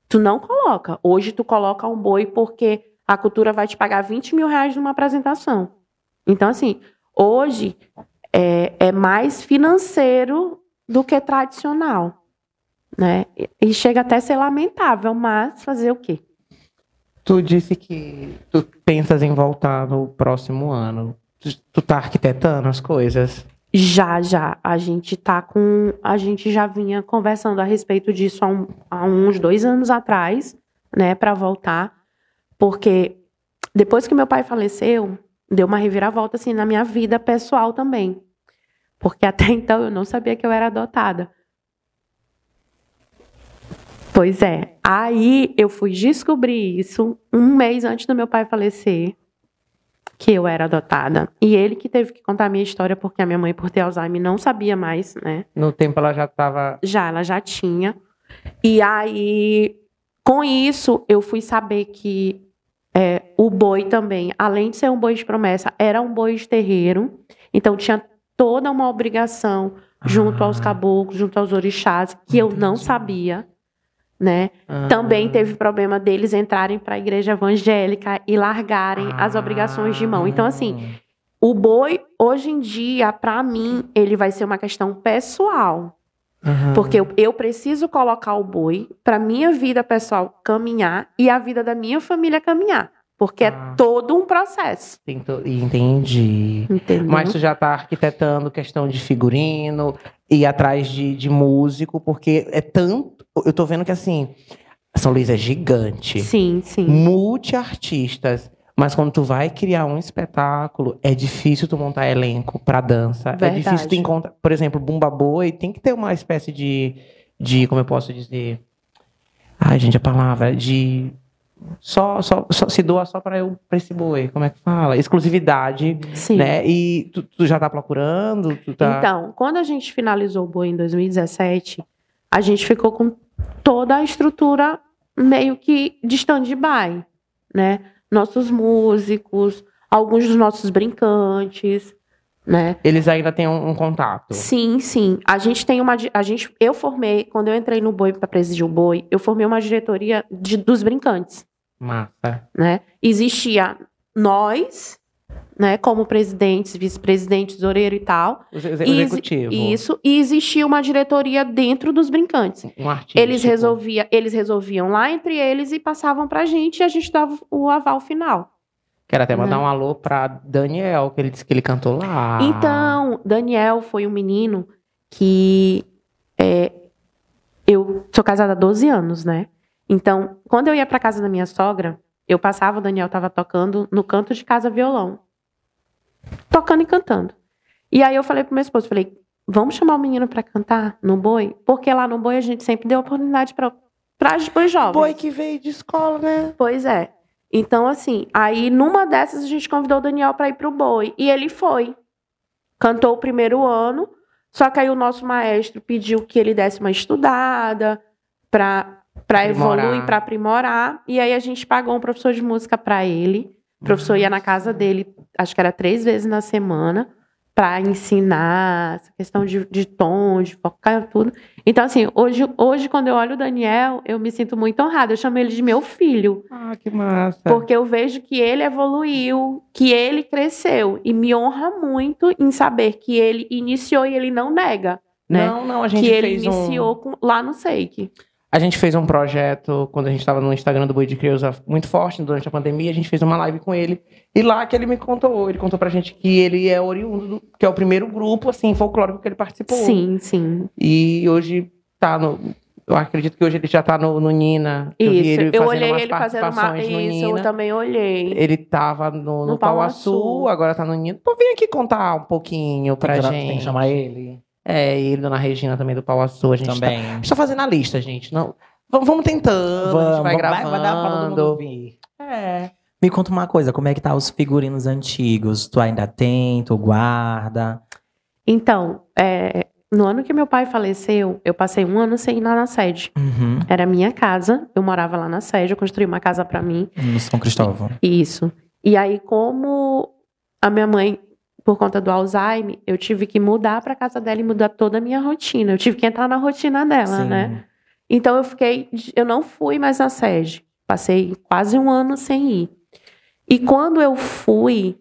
Tu não coloca. Hoje tu coloca um boi porque a cultura vai te pagar 20 mil reais numa apresentação. Então, assim, hoje é, é mais financeiro do que tradicional. Né? E chega até a ser lamentável, mas fazer o quê? Tu disse que tu pensas em voltar no próximo ano. Tu, tu tá arquitetando as coisas? Já, já. A gente tá com. A gente já vinha conversando a respeito disso há, um, há uns dois anos atrás, né, para voltar. Porque depois que meu pai faleceu, deu uma reviravolta assim na minha vida pessoal também. Porque até então eu não sabia que eu era adotada. Pois é. Aí eu fui descobrir isso um mês antes do meu pai falecer, que eu era adotada. E ele que teve que contar a minha história, porque a minha mãe, por ter Alzheimer, não sabia mais, né? No tempo ela já estava. Já, ela já tinha. E aí, com isso, eu fui saber que é, o boi também, além de ser um boi de promessa, era um boi de terreiro. Então tinha toda uma obrigação junto ah. aos caboclos, junto aos orixás, que eu não sabia. Né? Ah. Também teve problema deles entrarem para a igreja evangélica e largarem ah. as obrigações de mão. Então, assim, o boi, hoje em dia, para mim, ele vai ser uma questão pessoal. Uhum. Porque eu, eu preciso colocar o boi para minha vida pessoal caminhar e a vida da minha família caminhar. Porque Ah. é todo um processo. Entendi. Entendeu? Mas tu já tá arquitetando questão de figurino e atrás de, de músico, porque é tanto. Eu tô vendo que assim, São Luís é gigante. Sim, sim. multiartistas. Mas quando tu vai criar um espetáculo, é difícil tu montar elenco pra dança. É Verdade. difícil tu encontrar. Por exemplo, Bumba Boi tem que ter uma espécie de. de como eu posso dizer? Ai, gente, a palavra. De. Só, só, só se doa só pra, eu, pra esse boi. Como é que fala? Exclusividade, Sim. né? E tu, tu já tá procurando? Tu tá... Então, quando a gente finalizou o boi em 2017, a gente ficou com toda a estrutura meio que de stand-by, né? Nossos músicos, alguns dos nossos brincantes, né? Eles ainda têm um, um contato. Sim, sim. A gente tem uma. A gente, eu formei, quando eu entrei no boi para presidir o boi, eu formei uma diretoria de- dos brincantes, Massa. né? Existia nós, né, como presidentes, vice-presidentes, tesoureiro e tal. O exe- E- executivo. Isso, e existia uma diretoria dentro dos brincantes. Um artista. Eles, resolvia, eles resolviam lá entre eles e passavam pra gente e a gente dava o aval final. Quero até mandar Né? um alô pra Daniel, que ele disse que ele cantou lá. Então, Daniel foi um menino que é, eu sou casada há 12 anos, né? Então, quando eu ia pra casa da minha sogra, eu passava, o Daniel tava tocando no canto de casa violão. Tocando e cantando. E aí eu falei pro meu esposo, falei, vamos chamar o menino pra cantar no boi? Porque lá no boi a gente sempre deu oportunidade pra para os bois jovens. Boi que veio de escola, né? Pois é. Então, assim, aí numa dessas a gente convidou o Daniel para ir pro boi. E ele foi. Cantou o primeiro ano. Só que aí o nosso maestro pediu que ele desse uma estudada para para evoluir, para aprimorar. E aí a gente pagou um professor de música para ele. O professor ia na casa dele, acho que era três vezes na semana, para ensinar essa questão de, de tom, de focar tudo. Então, assim, hoje, hoje, quando eu olho o Daniel, eu me sinto muito honrada. Eu chamo ele de meu filho. Ah, que massa. Porque eu vejo que ele evoluiu, que ele cresceu. E me honra muito em saber que ele iniciou e ele não nega. Né? Não, não, a gente que ele fez um... iniciou com- lá no Seik. A gente fez um projeto, quando a gente estava no Instagram do Boi de Creuza, muito forte durante a pandemia, a gente fez uma live com ele. E lá que ele me contou, ele contou pra gente que ele é oriundo, do- que é o primeiro grupo, assim, folclórico que ele participou. Sim, sim. E hoje tá no... Eu acredito que hoje ele já tá no, no Nina. que vi Isso. ele Eu olhei ele fazendo uma. Isso, eu Nina. também olhei. Ele tava no, no, No Pau Pau Açul, Açul. agora tá no Nina. Pô, vem aqui contar um pouquinho pra tem, que, gente. tem que chamar ele É, e ele, Dona Regina também do Pau Açul. A gente também. Tá, a gente tá fazendo a lista, gente. Não, vamos, vamos tentando, a gente vai gravando. vai dar pra todo mundo ouvir. É. Me conta uma coisa, como é que tá os figurinos antigos? Tu ainda tem, tu guarda? Então, é, no ano que meu pai faleceu, eu passei um ano sem ir lá na sede. Uhum. Era minha casa, eu morava lá na sede, eu construí uma casa pra mim. No São Cristóvão. Isso. E aí, como a minha mãe, por conta do Alzheimer, eu tive que mudar pra casa dela e mudar toda a minha rotina. Eu tive que entrar na rotina dela, Sim. né? Então eu fiquei, eu não fui mais na sede. Passei quase um ano sem ir. E quando eu fui,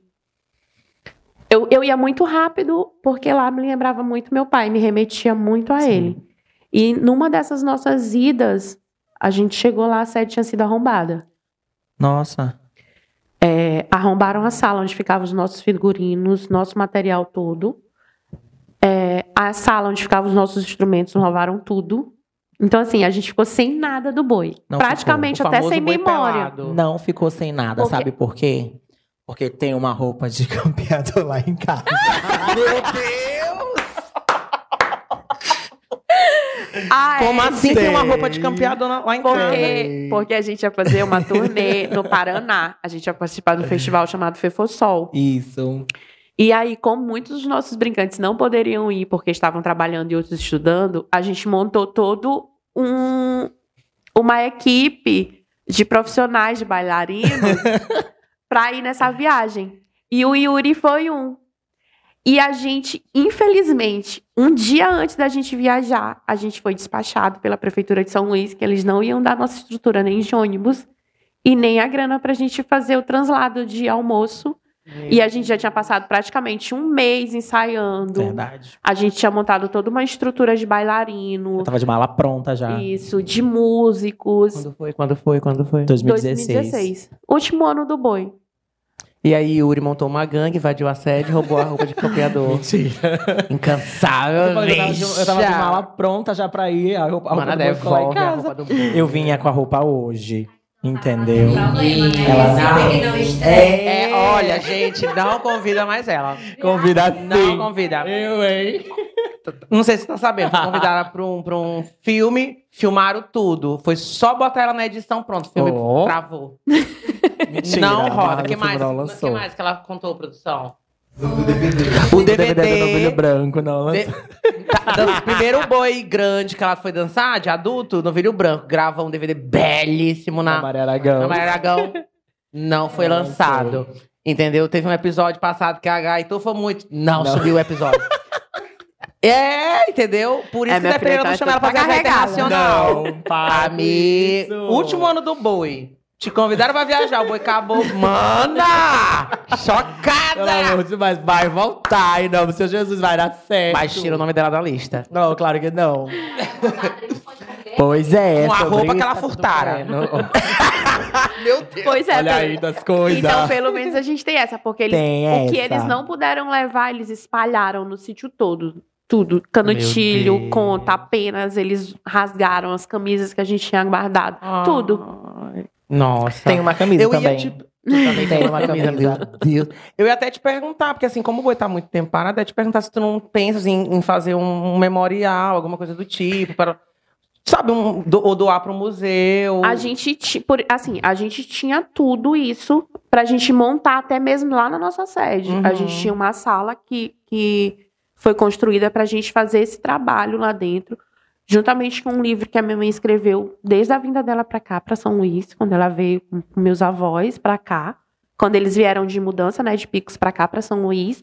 eu, eu ia muito rápido, porque lá me lembrava muito meu pai, me remetia muito a Sim. ele. E numa dessas nossas idas, a gente chegou lá, a sede tinha sido arrombada. Nossa. É, arrombaram a sala onde ficavam os nossos figurinos, nosso material todo. É, a sala onde ficavam os nossos instrumentos, roubaram tudo. Então, assim, a gente ficou sem nada do boi. Não Praticamente até sem memória. pelado. Não ficou sem nada, Porque- sabe por quê? Porque tem uma roupa de campeador lá em casa. Meu Deus! Ah, é? Como assim tem uma roupa de campeador na- lá em casa? Porque, porque a gente ia fazer uma turnê no Paraná. A gente ia participar do festival chamado Fefossol. Isso. E aí, como muitos dos nossos brincantes não poderiam ir porque estavam trabalhando e outros estudando, a gente montou todo um uma equipe de profissionais de bailarinos para ir nessa viagem. E o Yuri foi um. E a gente, infelizmente, um dia antes da gente viajar, a gente foi despachado pela prefeitura de São Luís que eles não iam dar nossa estrutura nem de ônibus e nem a grana para a gente fazer o translado de almoço E a gente já tinha passado praticamente um mês ensaiando. Verdade. A gente tinha montado toda uma estrutura de bailarino, Eu tava de mala pronta já. isso, de músicos. Quando foi? Quando foi? Quando foi? 2016. 2016. Último ano do boi. E aí Yuri montou uma gangue, invadiu a sede, roubou a roupa de copiador. Mentira. Incansável, Eu, falei que eu, tava de, eu tava de mala pronta já pra ir. A roupa, a roupa Mana, devolve a roupa do. Eu vinha com a roupa hoje. Entendeu? Problema, né? Ela- Sabe que não estreia. É, olha, gente, não convida mais ela. Convida Não convida. Eu, hein? Não sei se você tá sabendo, foi convidada pra um, pra um filme, filmaram tudo. Foi só botar ela na edição, pronto, o filme Oh. travou. Mentira. não roda. O que mais? O que mais que ela contou, produção? DVD. O O DVD, DVD. do Novilho Branco não de- dan- primeiro boi grande que ela foi dançar, de adulto, Novilho Branco. Grava um DVD belíssimo Na Maria Aragão. na Maria Aragão. Não foi lançado. Entendeu? Teve um episódio passado que a Gaitu foi muito. Não, Não. subiu o episódio. É, entendeu? Por isso É, que dependendo do tá chamar ela pra viajar internacional. Não, para isso. Último ano do boi. Te convidaram pra viajar, o boi acabou. Mana! Pelo Chocada! amor de Deus, mas vai voltar, em nome do Senhor Jesus, vai dar certo. Mas tira o nome dela da lista. Não, claro que não. Pois é. Com a roupa que ela tá furtara. Meu Deus. Pois é, Olha pelo- aí das coisas. Então, pelo menos a gente tem essa, porque eles, Tem o que essa. eles não puderam levar, eles espalharam no sítio todo. Tudo. Canutilho, conta, apenas eles rasgaram as camisas que a gente tinha guardado. Tudo. Ai, Nossa. Tem uma camisa Eu também. ia te... Tu também Tem uma camisa. Meu Deus. Eu ia até te perguntar, porque assim, como o boi tá muito tempo parado, eu ia te perguntar se tu não pensas em, em fazer um, um memorial, alguma coisa do tipo, para, sabe, um, do, ou doar para um museu. A gente, ti- por, assim, a gente tinha tudo isso pra gente montar até mesmo lá na nossa sede. A Uhum. gente tinha uma sala que, que foi construída pra gente fazer esse trabalho lá dentro, juntamente com um livro que a minha mãe escreveu desde a vinda dela pra cá, pra São Luís, quando ela veio com meus avós pra cá, quando eles vieram de mudança, né, de Picos pra cá, pra São Luís.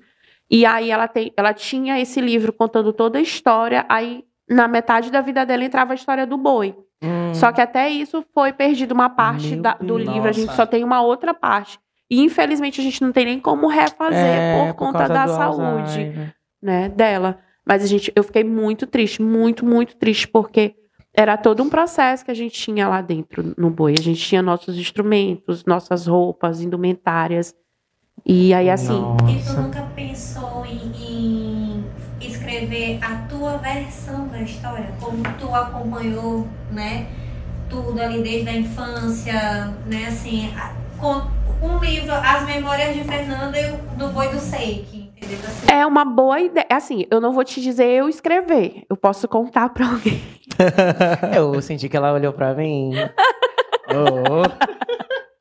E aí ela, tem, ela tinha esse livro contando toda a história, aí na metade da vida dela entrava a história do boi. Hum. Só que até isso foi perdido uma parte da- do Deus. livro, a gente Nossa. só tem uma outra parte. E infelizmente a gente não tem nem como refazer É, por conta causa da saúde, Alzheimer. Né, dela. Mas a gente, eu fiquei muito triste, muito, muito triste, porque era todo um processo que a gente tinha lá dentro no boi. A gente tinha nossos instrumentos, nossas roupas, indumentárias. E aí, assim, E tu Nossa. nunca pensou em, em escrever a tua versão da história? Como tu acompanhou, né? Tudo ali desde a infância, né? Assim, com um livro, As Memórias de Fernanda e o do Boi do Seik, é uma boa ideia. Assim, eu não vou te dizer eu escrever. Eu posso contar pra alguém. Eu senti que ela olhou pra mim. Oh.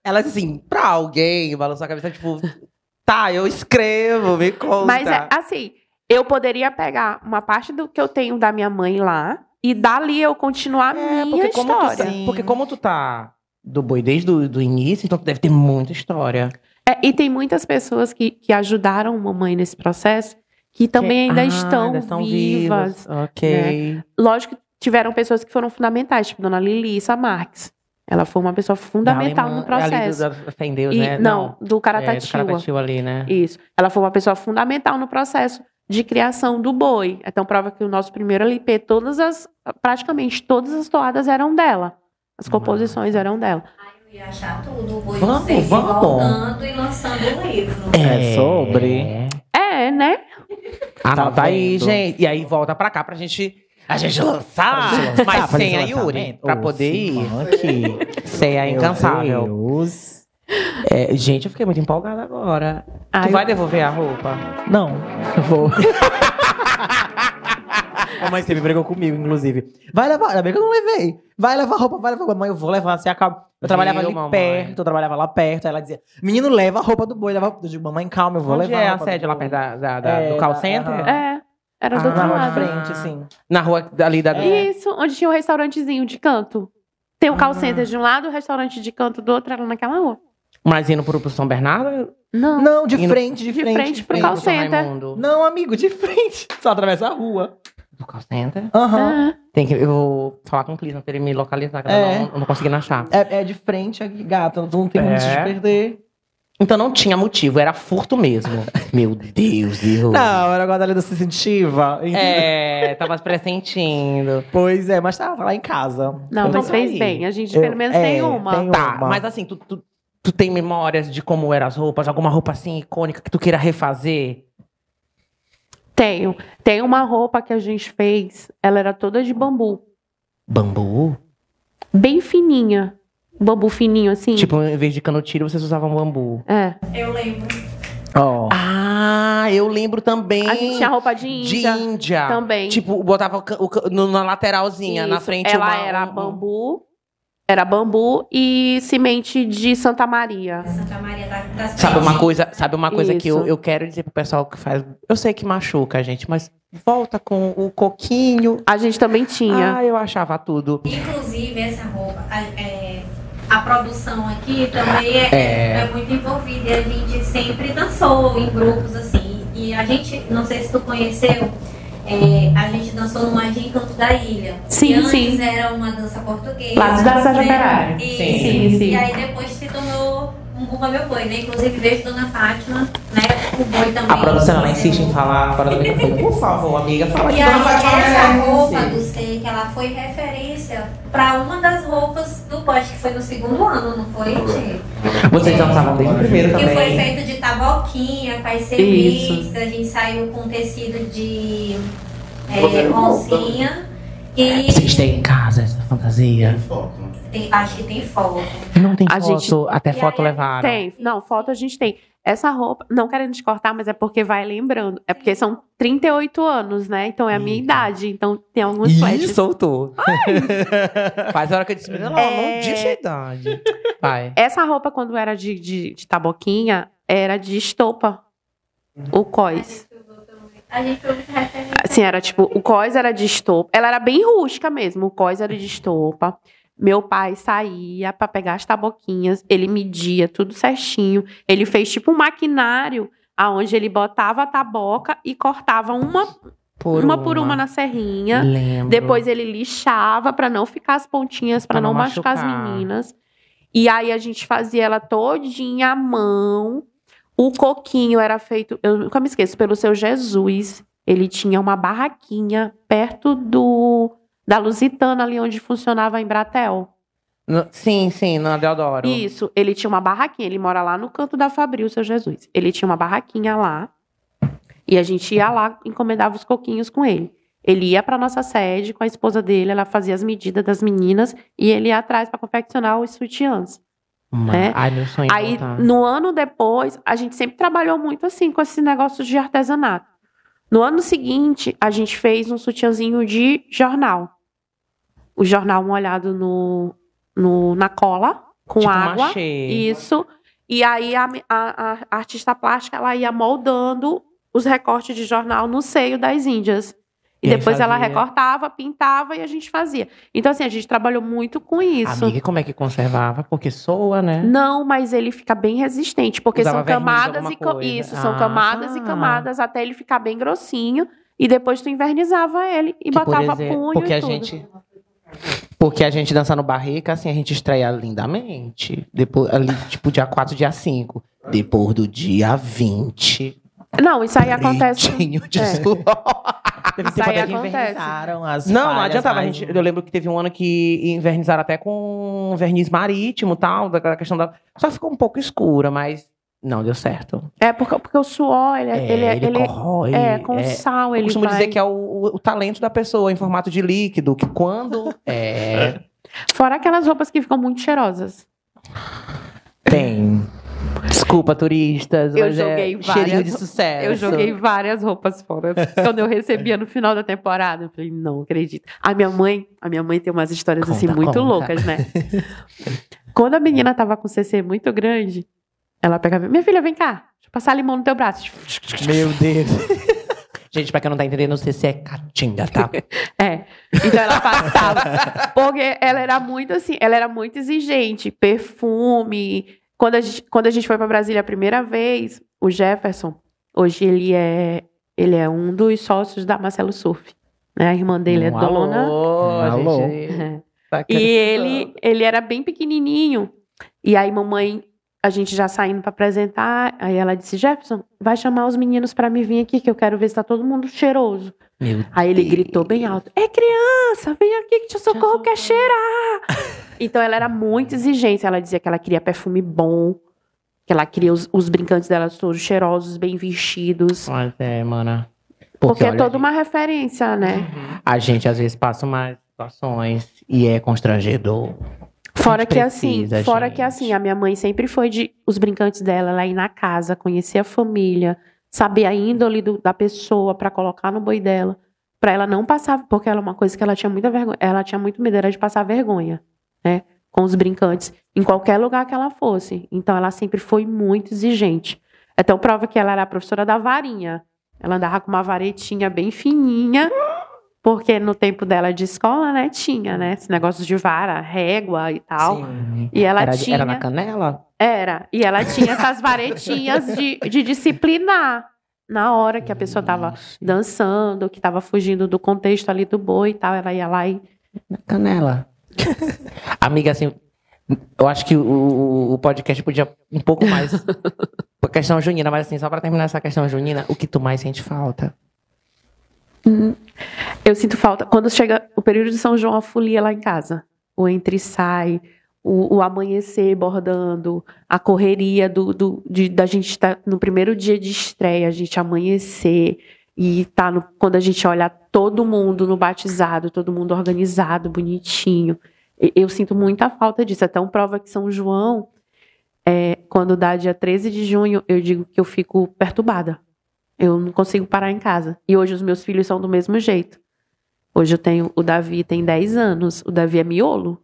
Ela disse assim, pra alguém, balançou a cabeça, tipo, tá, eu escrevo, me conta. Mas é assim, eu poderia pegar uma parte do que eu tenho da minha mãe lá e dali eu continuar a É, minha porque como, tu, história. Sim. porque como tu tá do boi desde o do início, então tu deve ter muita história. É, e tem muitas pessoas que, que ajudaram mamãe nesse processo que também ainda Ah, estão ainda estão vivas. Ok. Lógico que tiveram pessoas que foram fundamentais, tipo Dona Lilissa Marques. Ela foi uma pessoa fundamental Da no ali processo. do, E- né? não, do É, do Caratatiba. Caratatiba ali, né? Isso. Ela foi uma pessoa fundamental no processo de criação do boi. Então prova que o nosso primeiro LP, todas as, praticamente todas as toadas eram dela. As composições eram dela. Eu ia achar tudo, Boi Vamos, vamos. voltando e lançando o livro. É sobre. É, né? Anota Tá aí, vendo? gente. E aí volta pra cá pra gente. A gente lançar, Pra gente lançar, mas sem a esse Yuri. Pra poder ir. Sem a meu incansável. Deus. É, gente, eu fiquei muito empolgada agora. Ai, tu vai devolver a roupa? Não, eu vou. A mãe sempre brigou comigo, inclusive. Vai levar, ainda bem que eu não levei. Vai levar roupa, vai levar. Mãe, eu vou levar, você acaba. Eu trabalhava Viu, ali mamãe? perto, eu trabalhava lá perto. Aí ela dizia: Menino, leva a roupa do boi. Leva a roupa. Eu digo: Mamãe, calma, eu vou Onde levar. é a roupa do sede lá boi." perto da, da- da- É, do call da- center? aham. É. Era do Ah, outro Na rua lado. de frente, assim. Na rua ali da. Isso, onde tinha o restaurantezinho de canto. Tem o call Ah. center de um lado, o restaurante de canto do outro, era naquela rua. Mas indo pro, pro São Bernardo? Não. Não, de Indo- frente, de de frente. frente de pro frente. call Pro São center. Raimundo? Não, amigo, de frente. Só atravessa a rua. Do call center? Aham. Ah, Tem que, eu vou falar com o Clisman pra ele me localizar, que É. eu não, eu não conseguindo achar. É, é de frente aqui, gata. Tu não tem muito É. de perder. Então não tinha motivo, era furto mesmo. Meu Deus, Deus. Não, era agora da se sentiva. É, tava pressentindo. Pois é, mas tava lá em casa. Não, Então mas fez aí. bem. A gente Eu- pelo menos é, tem uma. tem Tá, uma. mas assim, tu, tu, tu tem memórias de como eram as roupas? Alguma roupa assim icônica que tu queira refazer? Tenho. Tem uma roupa que a gente fez, ela era toda de bambu. Bambu? Bem fininha. Bambu fininho, assim. Tipo, em vez de canotiro, vocês usavam bambu. É. Eu lembro. Ó. Ah, eu lembro também. A gente tinha roupa de de índia. índia. Também. Tipo, botava o o no- na lateralzinha, na Isso. frente. Ela uma- era um- bambu. Era bambu e semente de Santa Maria. Santa Maria da- das Sabe uma coisa, sabe uma coisa que eu, eu quero dizer pro pessoal que faz. Eu sei que machuca a gente, mas volta com o coquinho. A gente também tinha. Ah, eu achava tudo. Inclusive, essa roupa, a, é, a produção aqui também é, É. é muito envolvida. E a gente sempre dançou em grupos assim. E a gente, não sei se tu conheceu, é, a gente dançou no Martim Canto da Ilha. Sim, que antes sim. era uma dança portuguesa. Lá da Sérgio né? Operário. Isso. Sim, sim. E aí depois se tornou um Bumba Meu Boi, né? Inclusive vejo Dona Fátima, né? O boi também. A produção ela insiste em falar fora do microfone. Por favor, amiga, fala E que não faz essa roupa do C, que ela foi referência pra uma das roupas do pote, que foi no segundo ano, não foi, gente? Vocês já usavam desde o primeiro Que foi também. feito de taboquinha, sementes, a gente saiu com tecido de é, oncinha. E Vocês têm em casa essa fantasia? Foto, né? tem- acho que tem foto. Não tem A foto, gente- até E foto aí, levaram. Tem. Não, foto a gente tem. Essa roupa, não querendo te cortar, mas é porque vai lembrando. É porque são 38 anos, né? Então é a minha Eita. idade. Então tem alguns Ih, flashes. soltou. Faz a hora que eu disse, não, É. não disse a idade. Vai. Essa roupa, quando era de, de, de taboquinha, era de estopa. O cós. A gente foi muito referência. Assim, era tipo, o cós era de estopa. Ela era bem rústica mesmo. O cós era de estopa. Meu pai saía pra pegar as taboquinhas. Ele media tudo certinho. Ele fez tipo um maquinário aonde ele botava a taboca e cortava uma Por uma, por uma na serrinha. Lembro. Depois ele lixava pra não ficar as pontinhas, Pra não, não machucar as machucar. meninas. E aí a gente fazia ela todinha à mão. O coquinho era feito, eu nunca me esqueço, pelo seu Jesus. Ele tinha uma barraquinha perto do da Lusitana, ali onde funcionava a Embratel. No- sim, sim, na Deodoro. Isso, ele tinha uma barraquinha. Ele mora lá no canto da Fabril, seu Jesus. Ele tinha uma barraquinha lá. E a gente ia lá, encomendava os coquinhos com ele. Ele ia para nossa sede com a esposa dele, ela fazia as medidas das meninas e ele ia atrás para confeccionar os sutiãs. Mano, né? Ai, meu sonho é Aí, voltar. no ano depois, a gente sempre trabalhou muito assim com esse negócio de artesanato. No ano seguinte, a gente fez um sutiãzinho de jornal. O jornal molhado no, no, na cola, com tipo água. machê. Isso. E aí a, a- a artista plástica ela ia moldando os recortes de jornal no seio das índias. E, E depois ela recortava, pintava e a gente fazia. Então, assim, a gente trabalhou muito com isso. Amiga, como é que conservava? Porque soa, né? Não, mas ele fica bem resistente, porque Usava são camadas e coisa. isso, são Ah, camadas e tá. camadas até ele ficar bem grossinho e depois tu invernizava ele e Que, botava exemplo, punho porque e a tudo. gente porque a gente dança no barrica, assim, a gente estreia lindamente. Depois, ali, tipo, dia 4, dia 5. Depois do dia 20. Não, isso aí acontece. de É. Teve Isso aí acontece. invernizaram as Não, não adiantava. A gente, eu lembro que teve um ano que invernizaram até com verniz marítimo e tal, daquela questão da. Só ficou um pouco escura, mas não deu certo. É porque, porque o suor, ele, É, ele, ele, ele, corrói. é com é. sal, Eu ele costumo vai... dizer que é o, o- o talento da pessoa em formato de líquido, que quando é, Fora aquelas roupas que ficam muito cheirosas. tem. Desculpa, turistas, Eu joguei é cheirinho várias- de sucesso. Eu joguei várias roupas fora. Quando eu recebia no final da temporada, eu falei, não acredito. A minha mãe, a minha mãe tem umas histórias assim Conta, muito conta. loucas, né? Quando a menina tava com CC muito grande, ela pegava, minha filha, vem cá, deixa eu passar limão no teu braço. Meu Deus. Gente, pra quem não tá entendendo, não sei se é catinga, tá? É. Então ela passava. porque ela era muito assim, ela era muito exigente. Perfume. Quando a gente, quando a gente foi pra Brasília a primeira vez, o Jefferson, hoje ele é, ele é um dos sócios da Marcelo Surf. Né? A irmã dele é Um dona. Alô, Alô. gente. É. Tá E ele, ele era bem pequenininho. E aí mamãe a gente já saindo para apresentar, aí ela disse: Jefferson, vai chamar os meninos para me vir aqui, que eu quero ver se tá todo mundo cheiroso. Meu Aí ele gritou bem alto: É criança, vem aqui que tia Socorro quer cheirar. então ela era muito exigente. Ela dizia que ela queria perfume bom, que ela queria os, os brincantes dela todos cheirosos, bem vestidos. Mas é, mana. Porque, é olha, toda uma referência, né? A gente às vezes passa umas situações e é constrangedor. Fora que assim, precisa, fora gente. que assim, a minha mãe sempre foi de os brincantes dela, ela ir na casa, conhecer a família, saber a índole do- da pessoa pra colocar no boi dela, Pra ela não passar, porque ela é uma coisa que ela tinha muita vergonha, ela tinha muito medo era de passar vergonha, né, com os brincantes em qualquer lugar que ela fosse. Então ela sempre foi muito exigente. Então prova que ela era a professora da varinha. Ela andava com uma varetinha bem fininha, porque no tempo dela de escola, né, tinha, né, esse negócio de vara, régua e tal. Sim. E ela era, tinha. era na canela? Era. E ela tinha essas varetinhas de, de disciplinar. Na hora que a pessoa tava dançando, que tava fugindo do contexto ali do boi e tal, ela ia lá e. Na canela. Amiga, assim, eu acho que o, o, podcast podia um pouco mais. Por questão junina, mas assim, só pra terminar essa questão junina, o que tu mais sente falta? Eu sinto falta. Quando chega o período de São João, a folia lá em casa. O entre e sai, o, o amanhecer bordando, a correria do, do- de- da gente estar no primeiro dia de estreia, a gente amanhecer e tá no, quando a gente olha todo mundo no batizado, todo mundo organizado, bonitinho. Eu sinto muita falta disso. Até um prova que São João, é, quando dá dia 13 de junho, eu digo que eu fico perturbada. Eu não consigo parar em casa. E hoje os meus filhos são do mesmo jeito. Hoje eu tenho, o Davi tem 10 anos, o Davi é miolo.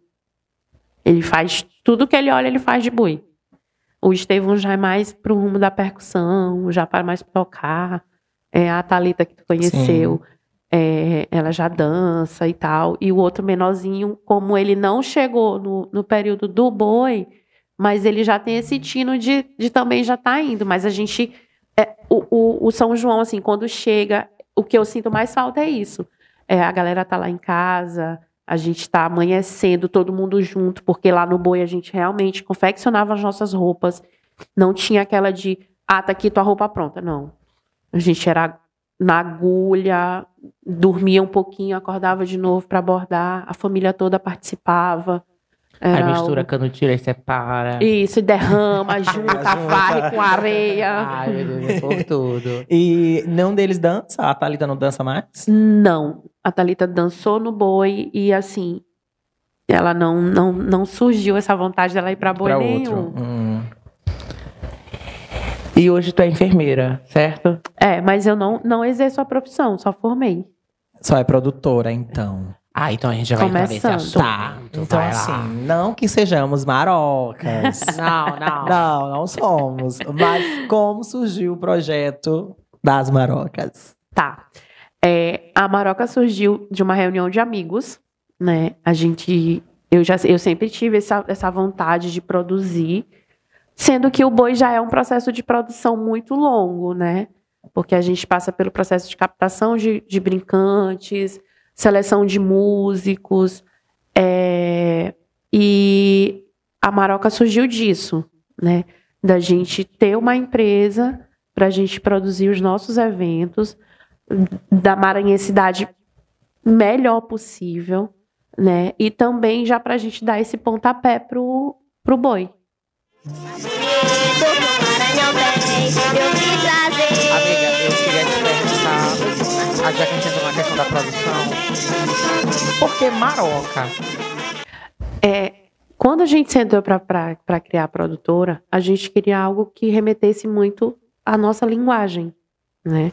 Ele faz tudo que ele olha, ele faz de boi. O Estevão já é mais pro rumo da percussão, já para mais tocar. É, a Thalita que tu conheceu, é, ela já dança e tal. E o outro menorzinho, como ele não chegou no, no período do boi, mas ele já tem esse tino de, de também já tá indo. Mas a gente é, o, o, o São João, assim, quando chega, o que eu sinto mais falta é isso. É, a galera tá lá em casa, a gente tá amanhecendo, todo mundo junto, porque lá no boi a gente realmente confeccionava as nossas roupas. Não tinha aquela de, ah, tá aqui tua roupa pronta. Não. A gente era na agulha, dormia um pouquinho, acordava de novo para bordar, a família toda participava. Aí Era mistura o- cano, tira e separa. Isso, e derrama, junta, varre com areia. Ai, meu Deus, por tudo. E nenhum deles dança? A Thalita não dança mais? Não, a Thalita dançou no boi e assim, ela não não, não surgiu essa vontade dela ir pra boi Pra nenhum. outro. Hum. E hoje tu é enfermeira, certo? É, mas eu não não exerço a profissão, só formei. Só é produtora, então. Ah, então a gente já vai entrar nesse Começando. assunto. Tá. Então, vai assim, lá. não que sejamos marocas. Não, não. não, não somos. Mas como surgiu o projeto das marocas? Tá. É, a Maroca surgiu de uma reunião de amigos, né? A gente eu já eu sempre tive essa, essa vontade de produzir, sendo que o boi já é um processo de produção muito longo, né? Porque a gente passa pelo processo de captação de, de brincantes, seleção de músicos, é, e a Maroca surgiu disso, né? Da gente ter uma empresa para a gente produzir os nossos eventos da maranhensidade melhor possível, né? E também já para a gente dar esse pontapé pro, pro boi. Amiga, eu queria te perguntar, já que a gente entrou na questão da produção, por que Maroca? É, quando a gente sentou para criar a produtora, a gente queria algo que remetesse muito à nossa linguagem, né?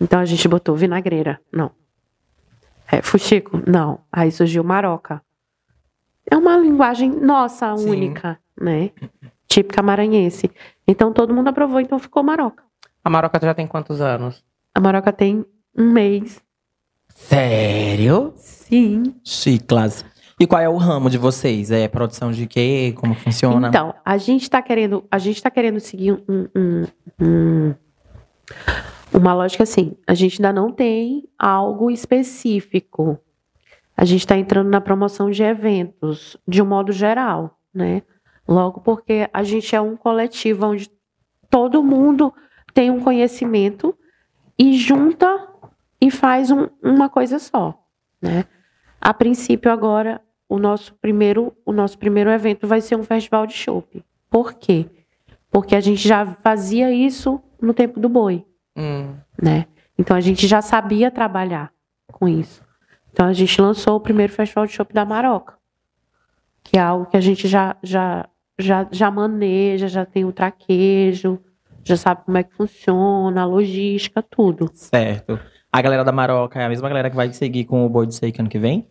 Então a gente botou vinagreira, não. É, fuxico, não. Aí surgiu maroca. É uma linguagem nossa, Sim. única, né? Típica maranhense. Então todo mundo aprovou, então ficou maroca. A Maroca já tem quantos anos? A maroca tem um mês. Sério? Sim. Chiclas. E qual é o ramo de vocês? É produção de quê? Como funciona? Então, a gente está querendo, a gente tá querendo seguir um, um- um- uma lógica assim. A gente ainda não tem algo específico. A gente está entrando na promoção de eventos, de um modo geral, né? Logo porque a gente é um coletivo onde todo mundo tem um conhecimento e junta e faz um- uma coisa só, né? A princípio agora o nosso primeiro o nosso primeiro evento vai ser um festival de chopp. Por quê? Porque a gente já fazia isso no tempo do boi Hum. né? Então a gente já sabia trabalhar com isso. Então a gente lançou o primeiro festival de chopp da Maroca, que é algo que a gente já já já, já maneja, já tem o traquejo, já sabe como é que funciona, a logística, tudo. Certo. A galera da Maroca é a mesma galera que vai seguir com o Boi de Seik ano que vem?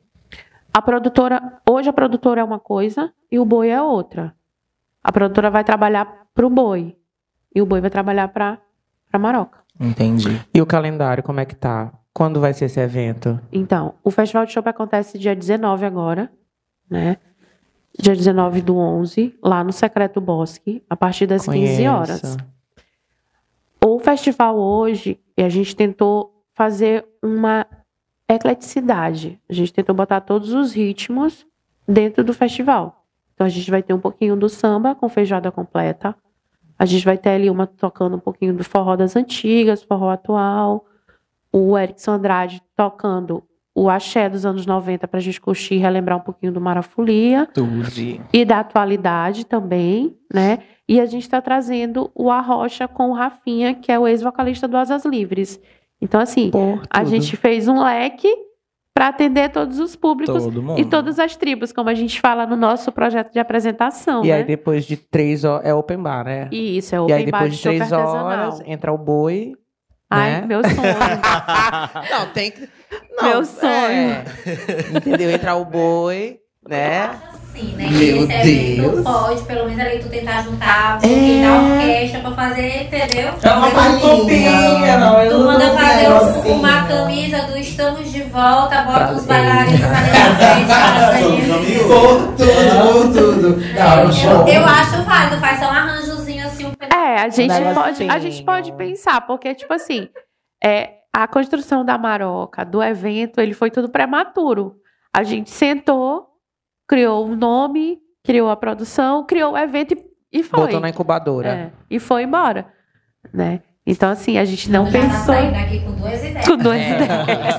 A produtora, hoje a produtora é uma coisa e o boi é outra. A produtora vai trabalhar pro boi e o boi vai trabalhar para para Maroca. Entendi. E o calendário, como é que tá? Quando vai ser esse evento? Então, o Festival de Chopp acontece dia 19 agora, né? Dia 19 do 11, lá no Secreto Bosque, a partir das 15 Conheço. horas. O festival hoje, a gente tentou fazer uma ecleticidade. A gente tentou botar todos os ritmos dentro do festival. Então a gente vai ter um pouquinho do samba com feijoada completa. A gente vai ter ali uma tocando um pouquinho do forró das antigas, forró atual. O Erickson Andrade tocando o axé dos anos 90 para a gente curtir e relembrar um pouquinho do Marafolia Tudo. e da atualidade também, né? E a gente está trazendo o Arrocha com o Rafinha, que é o ex-vocalista do Asas Livres. Então, assim, Por a tudo. gente fez um leque para atender todos os públicos Todo mundo. e todas as tribos, como a gente fala no nosso projeto de apresentação, E né? aí depois de três horas é open bar, né? E isso, é o E aí open bar depois de de três horas entra o boi. Ai, né? meu sonho. Não, tem que. Meu sonho. é. Entendeu? Entrar o boi, né? Assim, né? Meu Deus. pode, pelo menos ali, tu tentar juntar um pouquinho da orquestra pra fazer, entendeu? É uma palhinha, não é Tu manda fazer um- uma camisa do Estamos de Volta, bota os bailarinos ali na frente. Tudo, tudo. Eu, eu acho válido, faz só um arranjozinho assim, um. É, a gente, negocinho. pode, a gente pode pensar, porque, tipo assim, é, a construção da Maroca, do evento, ele foi tudo prematuro. A gente sentou, criou o nome, criou a produção, criou o evento e, e foi. Botou na incubadora. É, e foi embora, né? Então, assim, a gente não Já tá pensou saindo aqui com duas ideias. com duas É. ideias.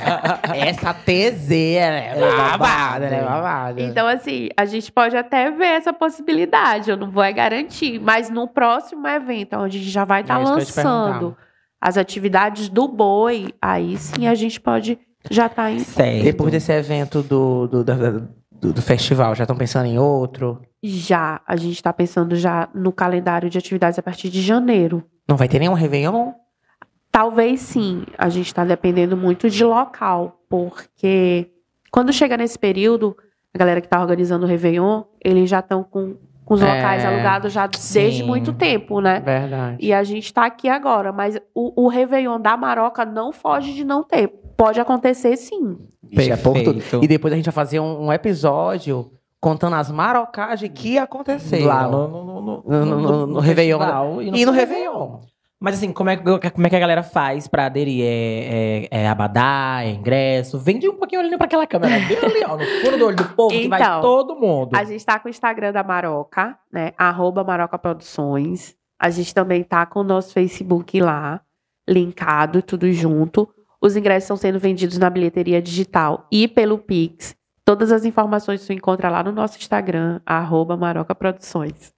Essa TZ é Ela é babada, babada, é babada. Então, assim, a gente pode até ver essa possibilidade, eu não vou é garantir, mas no próximo evento, onde a gente já vai estar É te lançando as atividades do boi, aí sim a gente pode já estar em. Certo. Depois desse evento do, do, da- do, do festival, já estão pensando em outro? Já, a gente está pensando já no calendário de atividades a partir de janeiro. Não vai ter nenhum Réveillon? Talvez sim, a gente está dependendo muito de local, porque quando chega nesse período, a galera que está organizando o Réveillon, eles já estão com, com os É, locais alugados já desde sim. muito tempo, né? Verdade. E a gente tá aqui agora, mas o, o Réveillon da Maroca não foge de não ter. Pode acontecer sim. Pega por tudo. Perfeito. E depois a gente vai fazer um, um episódio contando as marocagens que aconteceram. Lá no, no, no, no, No- no- no Réveillon. festival E no Réveillon. Mas assim, como é, que- como é que a galera faz pra aderir? É, é, é abadá, é ingresso? Vende um pouquinho olhando pra aquela câmera. Bem ali, ó, no fundo do olho do povo, que vai Então, todo mundo. A gente tá com o Instagram da Maroca, né? Arroba Maroca Produções. A gente também tá com o nosso Facebook lá, linkado, tudo junto. Os ingressos estão sendo vendidos na bilheteria digital e pelo Pix. Todas as informações você encontra lá no nosso Instagram, arroba Maroca Produções.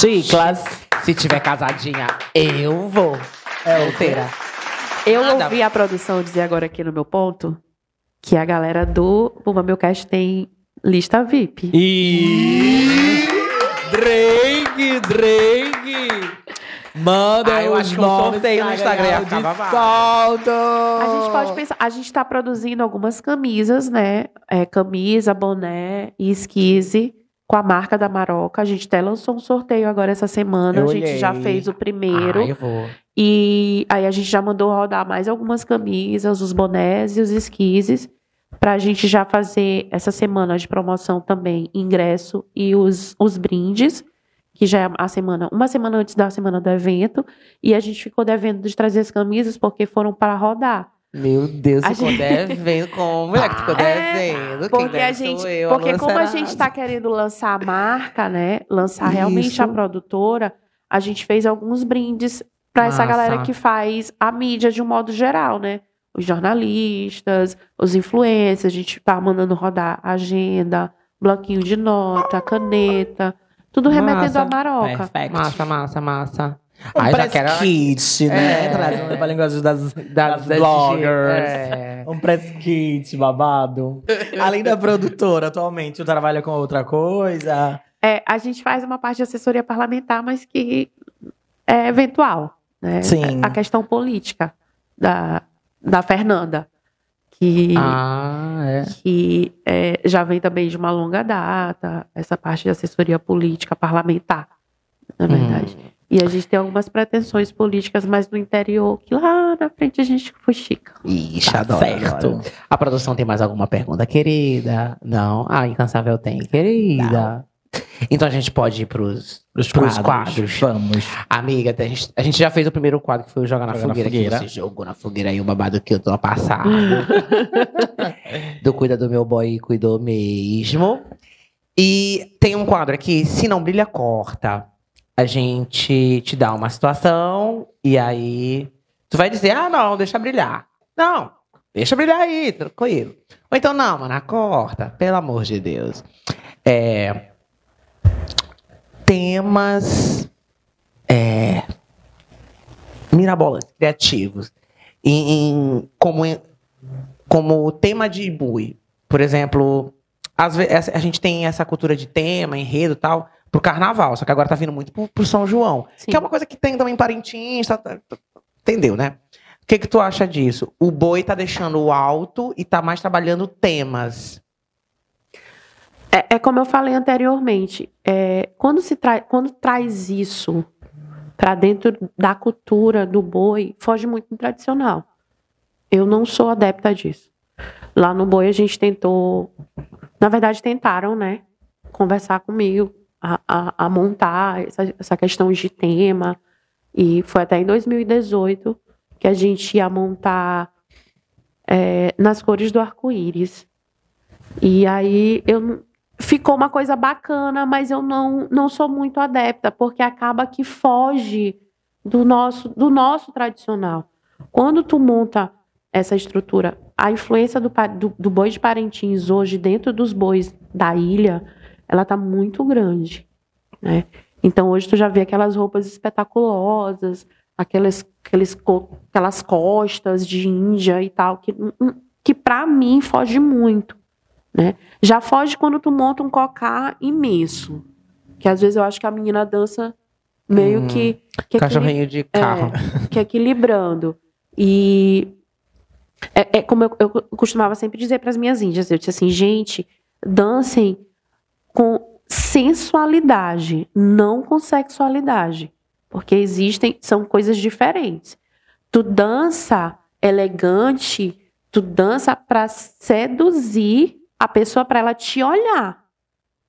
Chiclas. Se tiver casadinha, eu vou. É solteira. Eu Nada. ouvi a produção dizer agora aqui no meu ponto que a galera do Bumba Milcast tem lista VIP. E... Drake, Drake. Manda Ah, eu os acho que um sorteio no Instagram ia ficar desconto. A gente pode pensar, a gente tá produzindo algumas camisas, né? É, camisa, boné e esquise com a marca da Maroca. A gente até lançou um sorteio agora essa semana. Eu a gente já olhei. fez o primeiro. Ah, eu vou. E aí a gente já mandou rodar mais algumas camisas, os bonés e os esquises. Pra gente já fazer essa semana de promoção também, ingresso e os, os brindes, que já é a semana, uma semana antes da semana do evento. E a gente ficou devendo de trazer as camisas porque foram para rodar. Meu Deus, A ficou gente- devendo como? Mulher que ficou É, devendo. Porque a gente, eu, porque Alô, como a gente está querendo lançar a marca, né? Lançar realmente Isso. a produtora, a gente fez alguns brindes para essa galera que faz a mídia de um modo geral, né? Os jornalistas, os influencers, a gente tá mandando rodar agenda, bloquinho de nota, caneta, tudo remetendo Massa. a Maroca. Perfect. Massa, massa, massa. Um Aí já press quero- kit, né? É. Trazendo pra linguagem das, Das, das das bloggers. É. Um press kit, babado. Além da produtora, atualmente, tu trabalha com outra coisa? É, a gente faz uma parte de assessoria parlamentar, mas que é eventual. Né? Sim. A questão política da, da Fernanda, que, Ah, é. que é, já vem também de uma longa data, essa parte de assessoria política parlamentar, na Hum. verdade. E a gente tem algumas pretensões políticas mais no interior, que lá na frente a gente fuxica. Ixi, Tá adoro, certo. adoro. A produção tem mais alguma pergunta, querida? Não? Ah, Incansável tem, querida. Então a gente pode ir pros, Os pros quadros. Vamos. Amiga, a gente, a gente já fez o primeiro quadro, que foi o Jogar na Jogar na Fogueira. Fogueira. Que você jogou na fogueira aí, o babado que eu tô a passar. do Cuida do Meu Boy e Cuidou Mesmo. E tem um quadro aqui, Se Não Brilha, Corta. A gente te dá uma situação e aí tu vai dizer, ah, não, deixa brilhar. Não, deixa brilhar aí, tranquilo. Ou então, não, mano, corta, pelo amor de Deus. É, temas é, mirabolantes, criativos. Em, em- como, como tema de bui. Por exemplo, às vezes, a gente tem essa cultura de tema, enredo e tal, pro carnaval. Só que agora tá vindo muito pro, pro São João. Sim. Que é uma coisa que tem também em Parintins. tá- tá- entendeu, né? O que, que tu acha disso? O boi tá deixando o alto e tá mais trabalhando temas. É, é como eu falei anteriormente, é, quando se tra quando traz isso para dentro da cultura do boi, foge muito do tradicional. Eu não sou adepta disso. Lá no boi a gente tentou, na verdade tentaram, né, conversar comigo, a, a- a montar essa, essa questão de tema e foi até em 2018 que a gente ia montar é, nas cores do arco-íris. E aí eu ficou uma coisa bacana, mas eu não, não sou muito adepta, porque acaba que foge do nosso, do nosso tradicional. Quando tu monta essa estrutura, a influência do, do, do boi de Parintins hoje dentro dos bois da ilha, ela tá muito grande, né? Então hoje tu já vê aquelas roupas espetaculosas, aquelas, aqueles, aquelas costas de Índia e tal, que, que para mim foge muito. Né? Já foge quando tu monta um cocá imenso. Que às vezes eu acho que a menina dança meio Hum, que, que, equili- Cachorrinho de carro. que equilibrando. E é, é como eu, eu costumava sempre dizer para as minhas índias. Eu disse assim, gente, dancem com sensualidade, não com sexualidade. Porque existem, são coisas diferentes. Tu dança elegante, tu dança para seduzir a pessoa para ela te olhar,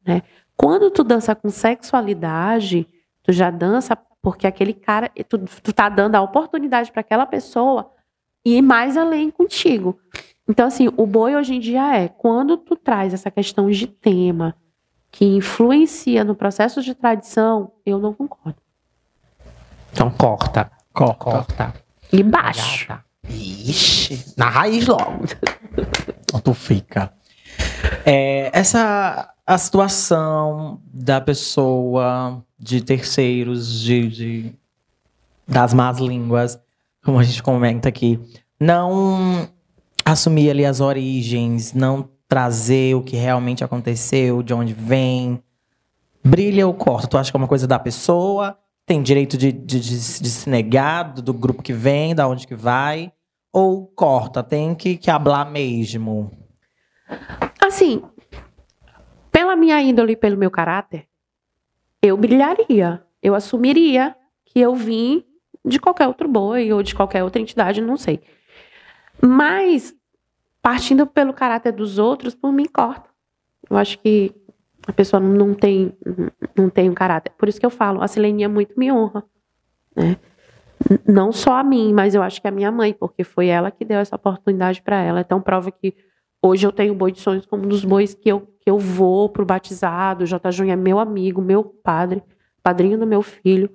né? Quando tu dança com sexualidade, tu já dança porque aquele cara, tu, tu tá dando a oportunidade para aquela pessoa ir mais além contigo. Então assim, o boi hoje em dia é quando tu traz essa questão de tema que influencia no processo de tradição, eu não concordo. Então corta. Corta. Corta. E baixo. Gata. Ixi, na raiz logo. Tu fica. É, essa a situação da pessoa, de terceiros, de, de- das más línguas, como a gente comenta aqui, não assumir ali as origens, não trazer o que realmente aconteceu, de onde vem. Brilha ou corta? Tu acha que é uma coisa da pessoa? Tem direito de, de, de, de se negar do, do grupo que vem, da onde que vai? Ou corta? Tem que, que hablar mesmo? Assim, pela minha índole e pelo meu caráter, eu brilharia. Eu assumiria que eu vim de qualquer outro boi ou de qualquer outra entidade, não sei. Mas, partindo pelo caráter dos outros, por mim, corta. Eu acho que a pessoa não tem, não tem um caráter. Por isso que eu falo, a Silenia muito me honra. Né? Não só a mim, mas eu acho que a minha mãe, porque foi ela que deu essa oportunidade para ela. Então prova que hoje eu tenho boi de sonhos como um dos bois que eu, que eu vou pro batizado. O J. Júnior é meu amigo, meu padre, padrinho do meu filho.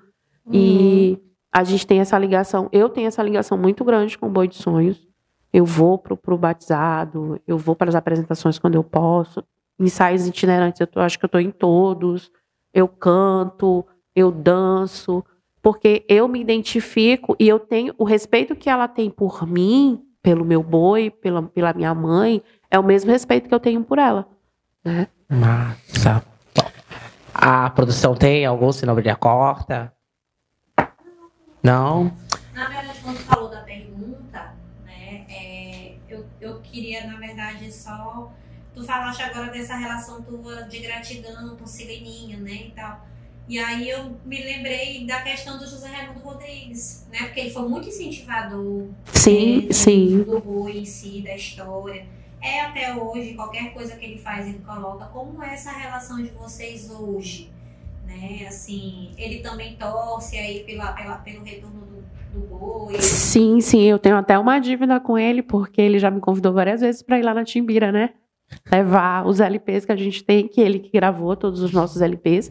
E a gente tem essa ligação. Eu tenho essa ligação muito grande com o boi de sonhos. Eu vou pro, pro batizado, eu vou para as apresentações quando eu posso. Ensaios itinerantes, eu tô- acho que eu tô em todos. Eu canto, eu danço porque eu me identifico e eu tenho o respeito que ela tem por mim, pelo meu boi, pela, pela minha mãe, é o mesmo respeito que eu tenho por ela. Né? Massa. A produção tem algum, não brilha corta? Não? Na verdade, quando tu falou da pergunta, né, é, eu, eu queria, na verdade, só. Tu falaste agora dessa relação tua de gratidão com Ciganinha, né, e tal. E aí eu me lembrei da questão do José Raimundo Rodrigues, né, porque ele foi muito incentivador Sim, é, sim. do boi em si, da história. É até hoje, qualquer coisa que ele faz, ele coloca. Como é essa relação de vocês hoje? Né? Assim, ele também torce aí pela, pela, pelo retorno do, do boi. Sim, sim, eu tenho até uma dívida com ele, porque ele já me convidou várias vezes para ir lá na Timbira, né? Levar os LPs que a gente tem, que ele que gravou todos os nossos LPs.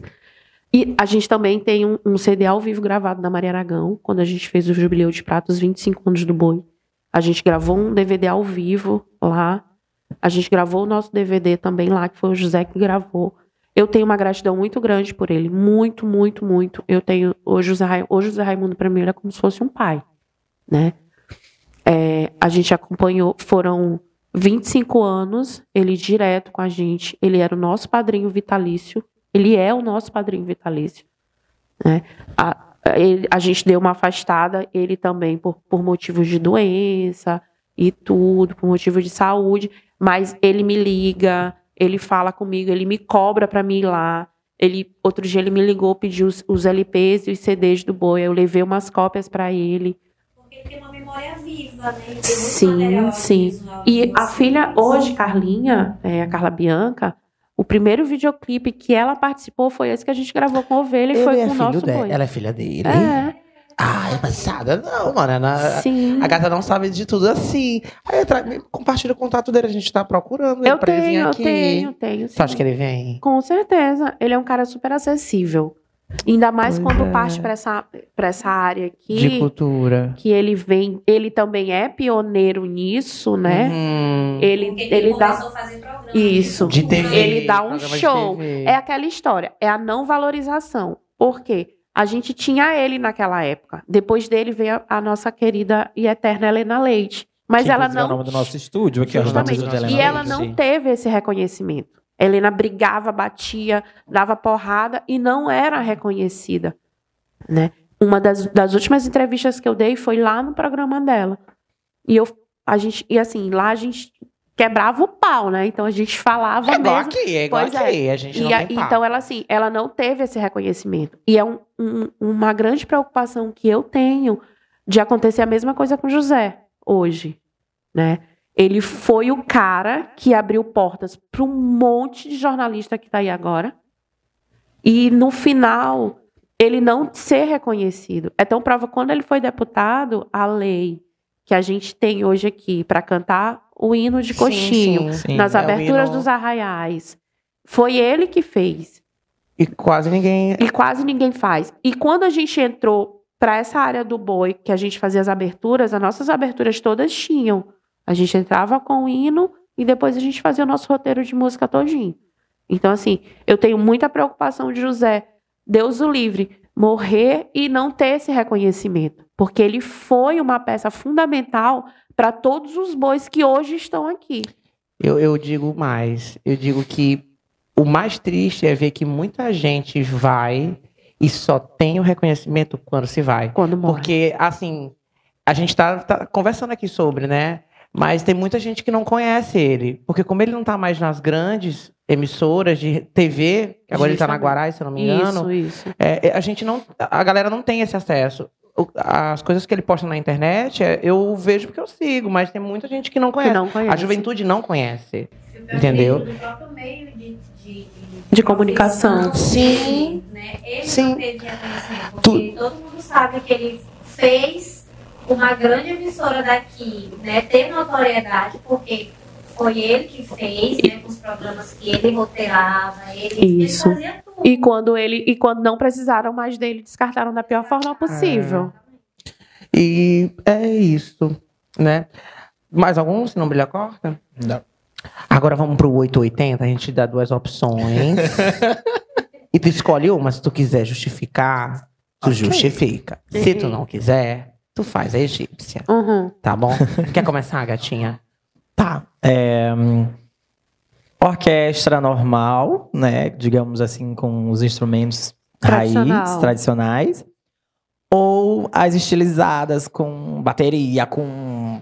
E a gente também tem um, um CD ao vivo gravado da Maria Aragão, quando a gente fez o Jubileu de Prata, os 25 anos do boi. A gente gravou um DVD ao vivo lá. A gente gravou o nosso DVD também lá, que foi o José que gravou. Eu tenho uma gratidão muito grande por ele. Muito, muito, muito. Eu tenho. Hoje o José, Ra- hoje o José Raimundo, para mim, era como se fosse um pai. Né? É, a gente acompanhou, foram 25 anos, ele direto com a gente. Ele era o nosso padrinho vitalício. Ele é o nosso padrinho vitalício. Né? A, ele- a gente deu uma afastada, ele também, por, por motivos de doença e tudo, por motivo de saúde. Mas ele me liga, ele fala comigo, ele me cobra para mim ir lá. Ele, outro dia ele me ligou, pediu os, os LPs e os CDs do Boi. Eu levei umas cópias para ele. Porque ele tem uma memória viva, né? Ele tem muito Sim, sim. E a filha, hoje, Carlinha, é, a Carla Bianca, o primeiro videoclipe que ela participou foi esse que a gente gravou com a ovelha e Ele foi é com o nosso dela. boi. Ela é filha dele? É, Ah, é passada? Não, mano. ela- sim. A gata não sabe de tudo assim. Aí eu tra- compartilha o contato dele, a gente tá procurando Eu pra ele vir tenho, eu tenho, tenho. Você acha que ele vem? Com certeza. Ele é um cara super acessível. Ainda mais Pois quando é. parte para essa, pra essa área De aqui, cultura. que ele vem. Ele também é pioneiro nisso, né? Uhum. Ele, Porque ele começou dá. a fazer programa Isso. De. TV. Ele dá um programa de show. É aquela história, é a não valorização. Por quê? A gente tinha ele naquela época. Depois dele veio a, a nossa querida e eterna Helena Leite. Mas Que, ela inclusive, É o não. nome do nosso estúdio aqui, ó. no Justamente. de E ela não teve esse reconhecimento. Helena brigava, batia, dava porrada e não era reconhecida. Né? Uma das, das últimas entrevistas que eu dei foi lá no programa dela. E eu, a gente, e assim, lá a gente quebrava o pau, né? Então a gente falava É igual mesmo. aqui, é igual Pois é. aqui. A gente não E tem então ela assim, ela não teve esse reconhecimento. E é um- um- uma grande preocupação que eu tenho de acontecer a mesma coisa com o José hoje, né? Ele foi o cara que abriu portas para um monte de jornalista que está aí agora. E no final ele não ser reconhecido. É tão prova quando ele foi deputado, a lei que a gente tem hoje aqui para cantar o hino de coxinho sim. Sim. nas É aberturas hino- dos arraiais. Foi ele que fez. E quase ninguém. E quase ninguém faz. E quando a gente entrou para essa área do boi, que a gente fazia as aberturas, as nossas aberturas todas tinham. A gente entrava com o hino e depois a gente fazia o nosso roteiro de música todinho. Então, assim, eu tenho muita preocupação de José, Deus o livre, morrer e não ter esse reconhecimento. Porque ele foi uma peça fundamental para todos os bois que hoje estão aqui. Eu, eu digo mais. Eu digo que o mais triste é ver que muita gente vai e só tem o reconhecimento quando se vai. Quando morre. Porque, assim, a gente tá, tá conversando aqui sobre, né? Mas tem muita gente que não conhece ele. Porque como ele não tá mais nas grandes emissoras de TV, que agora ele tá na. Guarai, se eu não me engano, Isso, isso. é, é, a gente não. A galera não tem esse acesso. As coisas que ele posta na internet, é, eu vejo porque eu sigo, mas tem muita gente que não Que conhece. não conhece. A juventude não conhece. Eu Entendeu? Do próprio meio de, de, De comunicação. profissão Sim. Né? Ele Sim. não teve reconhecimento. Porque todo mundo sabe que ele fez uma grande emissora daqui, né, ter notoriedade, porque foi ele que fez, né, com os programas que ele roteirava, ele, Isso. ele fazia tudo. E quando ele e quando não precisaram mais dele, descartaram da pior forma possível. E é isso, né? Mais algum, se não brilha corta? Não. Agora vamos pro 880, a gente dá duas opções. e tu escolhe uma, se tu quiser justificar, tu Ok. justifica. Se tu não quiser, tu faz a egípcia, Uhum. tá bom? Quer começar, gatinha? Tá. É, orquestra normal, né? Digamos assim, com os instrumentos Tradicional. raiz, tradicionais. Ou as estilizadas com bateria, com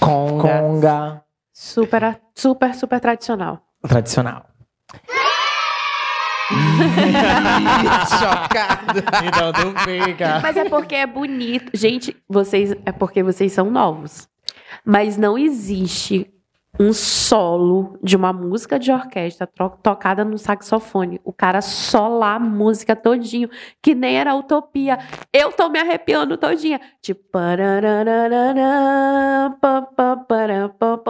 conga. conga Super, super, super tradicional. tradicional. Chocado. Então tu fica. Mas é porque é bonito. Gente, vocês é porque vocês são novos. Mas não existe um solo de uma música de orquestra tocada no saxofone. O cara solar a música todinho, que nem era utopia. Eu tô me arrepiando todinha. Tipo,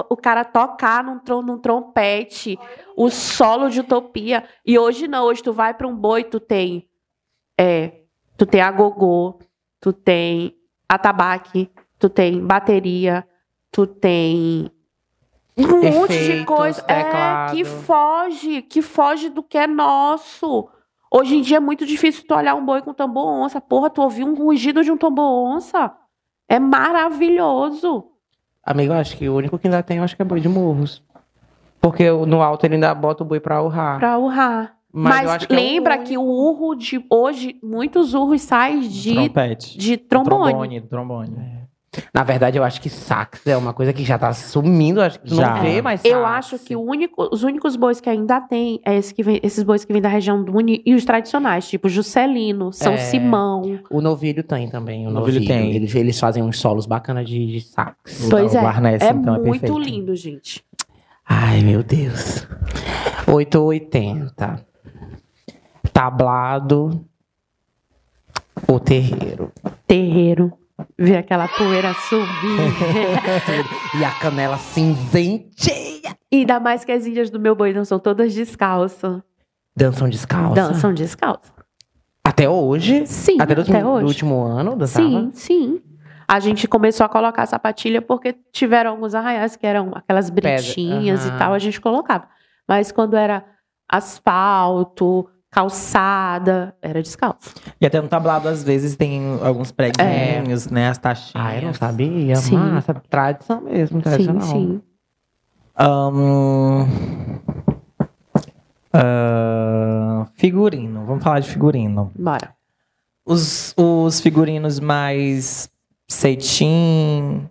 o cara tocar num, trom num trompete, o solo de utopia. E hoje não, hoje tu vai pra um boi, tu tem é, tu tem a gogô, tu tem atabaque, tu tem bateria, tu tem um monte de Efeitos, coisa é, que foge, que foge do que é nosso. Hoje em dia é muito difícil tu olhar um boi com tambor onça. Porra, tu ouvir um rugido de um tambor onça. É maravilhoso. Amigo, acho que o único que ainda tem, eu acho que é boi de morros. Porque no alto ele ainda bota o boi pra urrar. Pra urrar. Mas, Mas, que é lembra único. que o urro de hoje, muitos urros saem de, Trompete. de trombone. Trombone, trombone. Na verdade, eu acho que sax é uma coisa que já tá sumindo. Acho que Já. não vê mais Eu sax. acho que o único- os únicos bois que ainda tem é esse que vem- esses bois que vêm da região do Uni e os tradicionais, tipo Juscelino, São É. Simão. O novilho tem também. O O novilho novilho, tem. Eles, eles fazem uns solos bacanas de, de sax. O Pois da é, Guarnese, é então, é muito perfeito. lindo, gente. Ai, meu Deus. 880. Tablado. O terreiro. Terreiro. Ver aquela poeira subir. E a canela cinzenteia. e ainda mais que as índias do meu boi não são todas descalças. Dançam descalça. Dançam descalças. Até hoje? Sim, Até, até, hoje. no último ano dançava? Sim, sim. A gente começou a colocar sapatilha porque tiveram alguns arraiais que eram aquelas brechinhas aham. e tal, a gente colocava. Mas quando era asfalto, calçada, era descalço. E até no tablado, às vezes, tem alguns preguinhos, né? As taxinhas. Ah, eu não sabia. Sim. Massa, tradição mesmo, Sim, tradicional. sim. Ahn, ah, figurino. Vamos falar de figurino. Bora. Os, os figurinos mais cetim,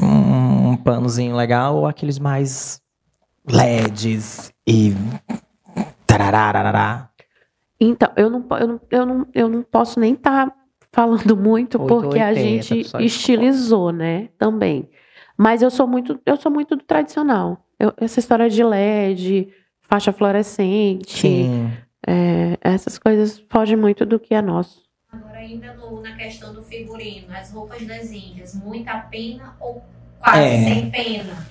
um, um panozinho legal, ou aqueles mais LEDs e tarararará. Então, eu não, eu não, eu não, eu não posso nem estar falando muito porque a 880, gente estilizou, né? Também. Mas eu sou muito, eu sou muito do tradicional. Eu- essa história de LED, faixa fluorescente, é, essas coisas fogem muito do que é nosso. Agora, ainda no- na questão do figurino, as roupas das índias, muita pena ou quase É. sem pena?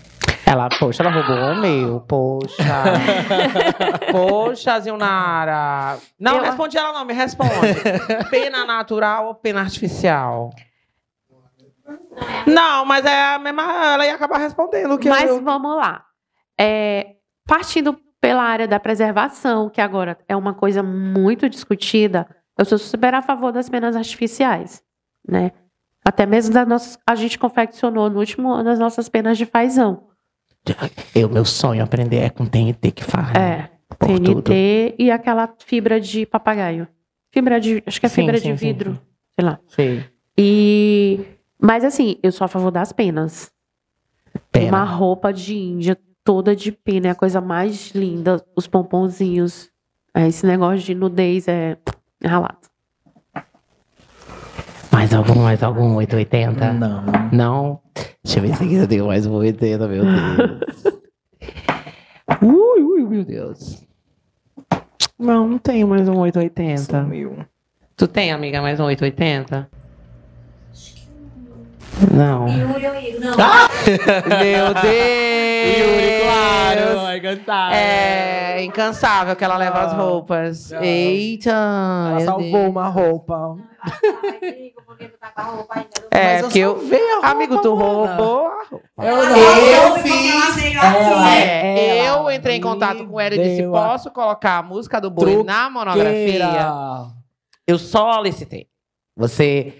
Ela, poxa, ela roubou o meu, poxa. poxa, Zilnara. Não, Eu- responde ela não, me responde. pena natural ou pena artificial? Não, mas é a mesma. Ela ia acabar respondendo o que Mas eu. vamos lá. É, partindo pela área da preservação, que agora é uma coisa muito discutida, eu sou super a favor das penas artificiais, né? Até mesmo das nossas, a gente confeccionou no último ano as nossas penas de fazão. Eu, meu sonho aprender é com TNT que faz. É, por TNT tudo. e aquela fibra de papagaio. Fibra de, acho que é Sim, fibra sim, de vidro, sim. sei lá. Sei. E mas assim, eu sou a favor das penas. Pena. Uma roupa de índia toda de pena é a coisa mais linda. Os pomponzinhos. É, esse negócio de nudez é ralado. Mais algum, mais algum 880? Não. Não? Deixa eu ver se aqui eu tenho mais um 80, meu Deus. ui, ui, meu Deus. Não, não tenho mais um 880. Sumiu. Tu tem, amiga, mais um 880? Não. Yuri ou Igor? Não. Meu Deus! Yuri, claro. É cansado. É incansável que ela leva as Ah, roupas. não. Eita! Ela salvou Deus. uma roupa. porque tu tá com a roupa ainda. É, Mas porque eu. roupa, Amigo, tu roubou a roupa. Eu não. Eu ela fiz. Ela-. É, ela eu entrei em contato com ela e disse: a posso colocar a música do boi na monografia? Eu solicitei. Você.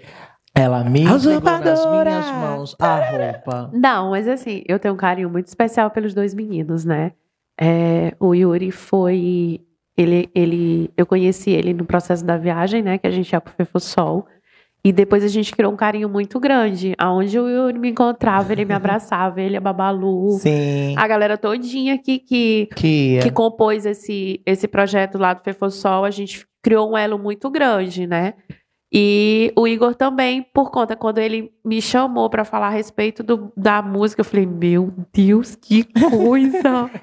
Ela me entregou nas minhas mãos a roupa. Não, mas assim, eu tenho um carinho muito especial pelos dois meninos, né? É, o Yuri foi. Ele, ele, eu conheci ele no processo da viagem, né? Que a gente ia pro Fefosol. E depois a gente criou um carinho muito grande. Aonde o Yuri me encontrava, ele me abraçava, ele, a Babalu. Sim. A galera todinha que, que, Que. que compôs esse, esse projeto lá do Fefosol, a gente criou um elo muito grande, né? E o Igor também, por conta, quando ele me chamou para falar a respeito do, da música, eu falei, meu Deus, que coisa!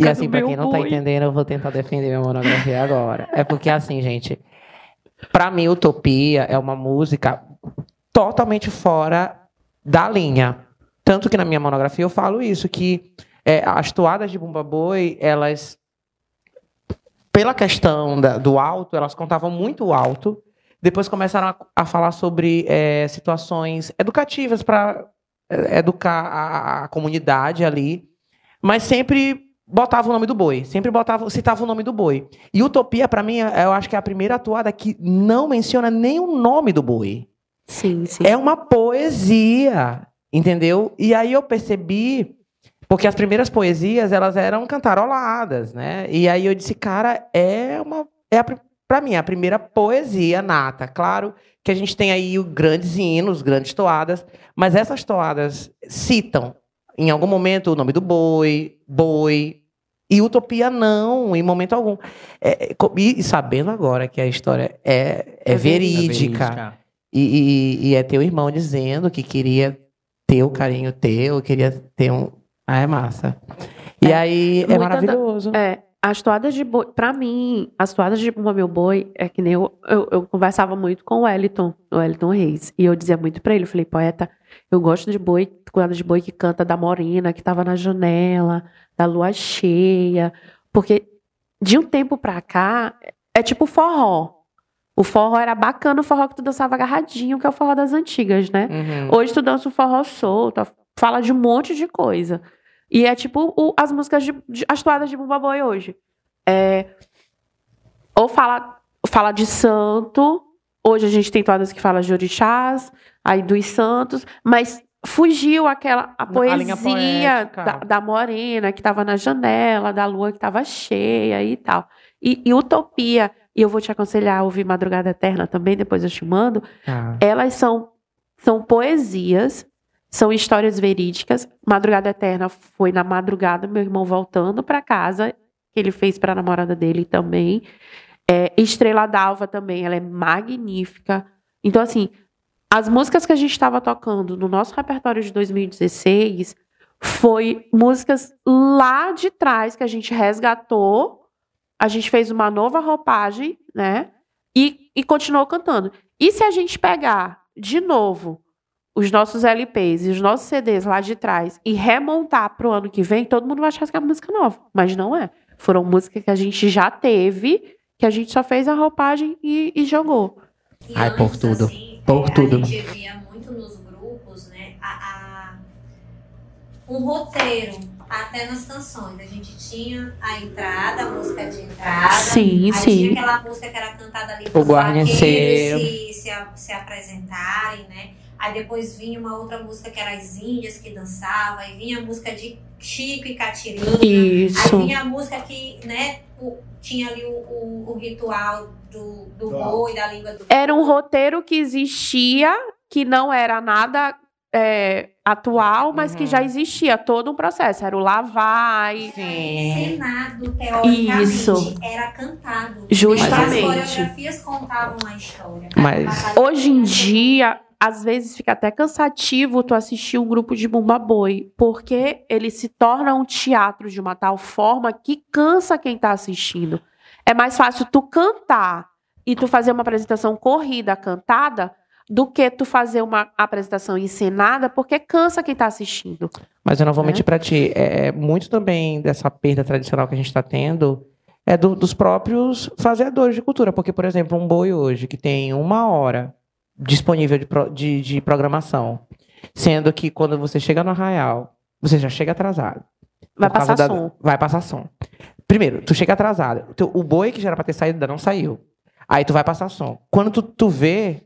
E assim, pra quem não tá entendendo, eu vou tentar defender minha monografia agora. É porque, assim, gente, pra mim, Utopia é uma música totalmente fora da linha. Tanto que na minha monografia eu falo isso, que é, as toadas de Bumba Boi, elas, pela questão da- do alto, elas contavam muito alto. Depois começaram a, a falar sobre é, situações educativas para educar a- a comunidade ali mas sempre botava o nome do boi, sempre botava, citava o nome do boi. E Utopia, para mim, é- eu acho que é a primeira atuada que não menciona nem o nome do boi. Sim, sim. É uma poesia, entendeu? E aí eu percebi, porque as primeiras poesias, elas eram cantaroladas, né? E aí eu disse, cara, é uma é a, para mim a primeira poesia nata. Claro que a gente tem aí grandes hinos, grandes toadas, mas essas toadas citam em algum momento o nome do boi, boi, e utopia não, em momento algum. É, é, e, sabendo agora que a história é, é, É verídica, e, e- e é teu irmão dizendo que queria ter o carinho teu, queria ter um. Ah, é massa. E É, aí é muita da- maravilhoso. É, as toadas de boi, pra mim, as toadas de Bumba Meu Boi, é que nem eu, eu, eu conversava muito com o Wellington, o Wellington Reis, e eu dizia muito pra ele, eu falei, poeta, eu gosto de boi, toada de boi que canta da morena, que tava na janela, da lua cheia, porque de um tempo pra cá, é tipo forró. O forró era bacana, o forró que tu dançava agarradinho, que é o forró das antigas, né? Uhum. Hoje tu dança o forró solto, fala de um monte de coisa. E é tipo o- as músicas de, de- as toadas de Bumba Boi hoje. É, ou fala, fala de santo. Hoje a gente tem toadas que falam de orixás, aí dos santos, mas fugiu aquela a A poesia poética. da, da morena que estava na janela, da lua que estava cheia e tal. E, e Utopia, e eu vou te aconselhar a ouvir Madrugada Eterna também, depois eu te mando, Ah. elas são, são poesias, são histórias verídicas. Madrugada Eterna foi na madrugada, meu irmão voltando para casa, que ele fez para a namorada dele também. É, Estrela d'Alva também, ela é magnífica. Então, assim, as músicas que a gente estava tocando no nosso repertório de 2016 foi músicas lá de trás que a gente resgatou. A gente fez uma nova roupagem, né? E, e continuou cantando. E se a gente pegar de novo os nossos LPs e os nossos CDs lá de trás e remontar pro ano que vem, todo mundo vai achar que é uma música nova. Mas não é. Foram músicas que a gente já teve, que a gente só fez a roupagem e, e jogou. E Ai, por antes, tudo. assim, Por é, tudo. A gente via muito nos grupos, né? A, a- um roteiro até nas canções. A gente tinha a entrada, a música de entrada. Sim, aí sim. tinha aquela música que era cantada ali O guarneceiro. vaqueiros se, se, se apresentarem, né? Aí depois vinha uma outra música que era as índias que dançavam, aí vinha a música de Chico e Catirina. Isso. Aí vinha a música que, né, o- tinha ali o, o- o ritual do, do Do boi, da língua do Era um roteiro que existia, que não era nada é, atual, mas que Uhum. já existia todo um processo. Era o lavar. e- Sim. Senado, teoricamente, Isso. era cantado. Justamente. As coreografias contavam a história. Mas- Hoje em dia, às vezes fica até cansativo tu assistir um grupo de Bumba Boi, porque ele se torna um teatro de uma tal forma que cansa quem tá assistindo. É mais fácil tu cantar e tu fazer uma apresentação corrida, cantada, do que tu fazer uma apresentação encenada, porque cansa quem tá assistindo. Mas eu não vou né? mentir pra ti. É muito também dessa perda tradicional que a gente tá tendo é do- dos próprios fazedores de cultura. Porque, por exemplo, um boi hoje que tem uma hora disponível de, de, de programação, sendo que quando você chega no arraial, você já chega atrasado. Vai passar da- som. Vai passar som. Primeiro, tu chega atrasado. O teu- O boi que já era pra ter saído ainda não saiu. Aí tu vai passar som. Quando tu, tu vê,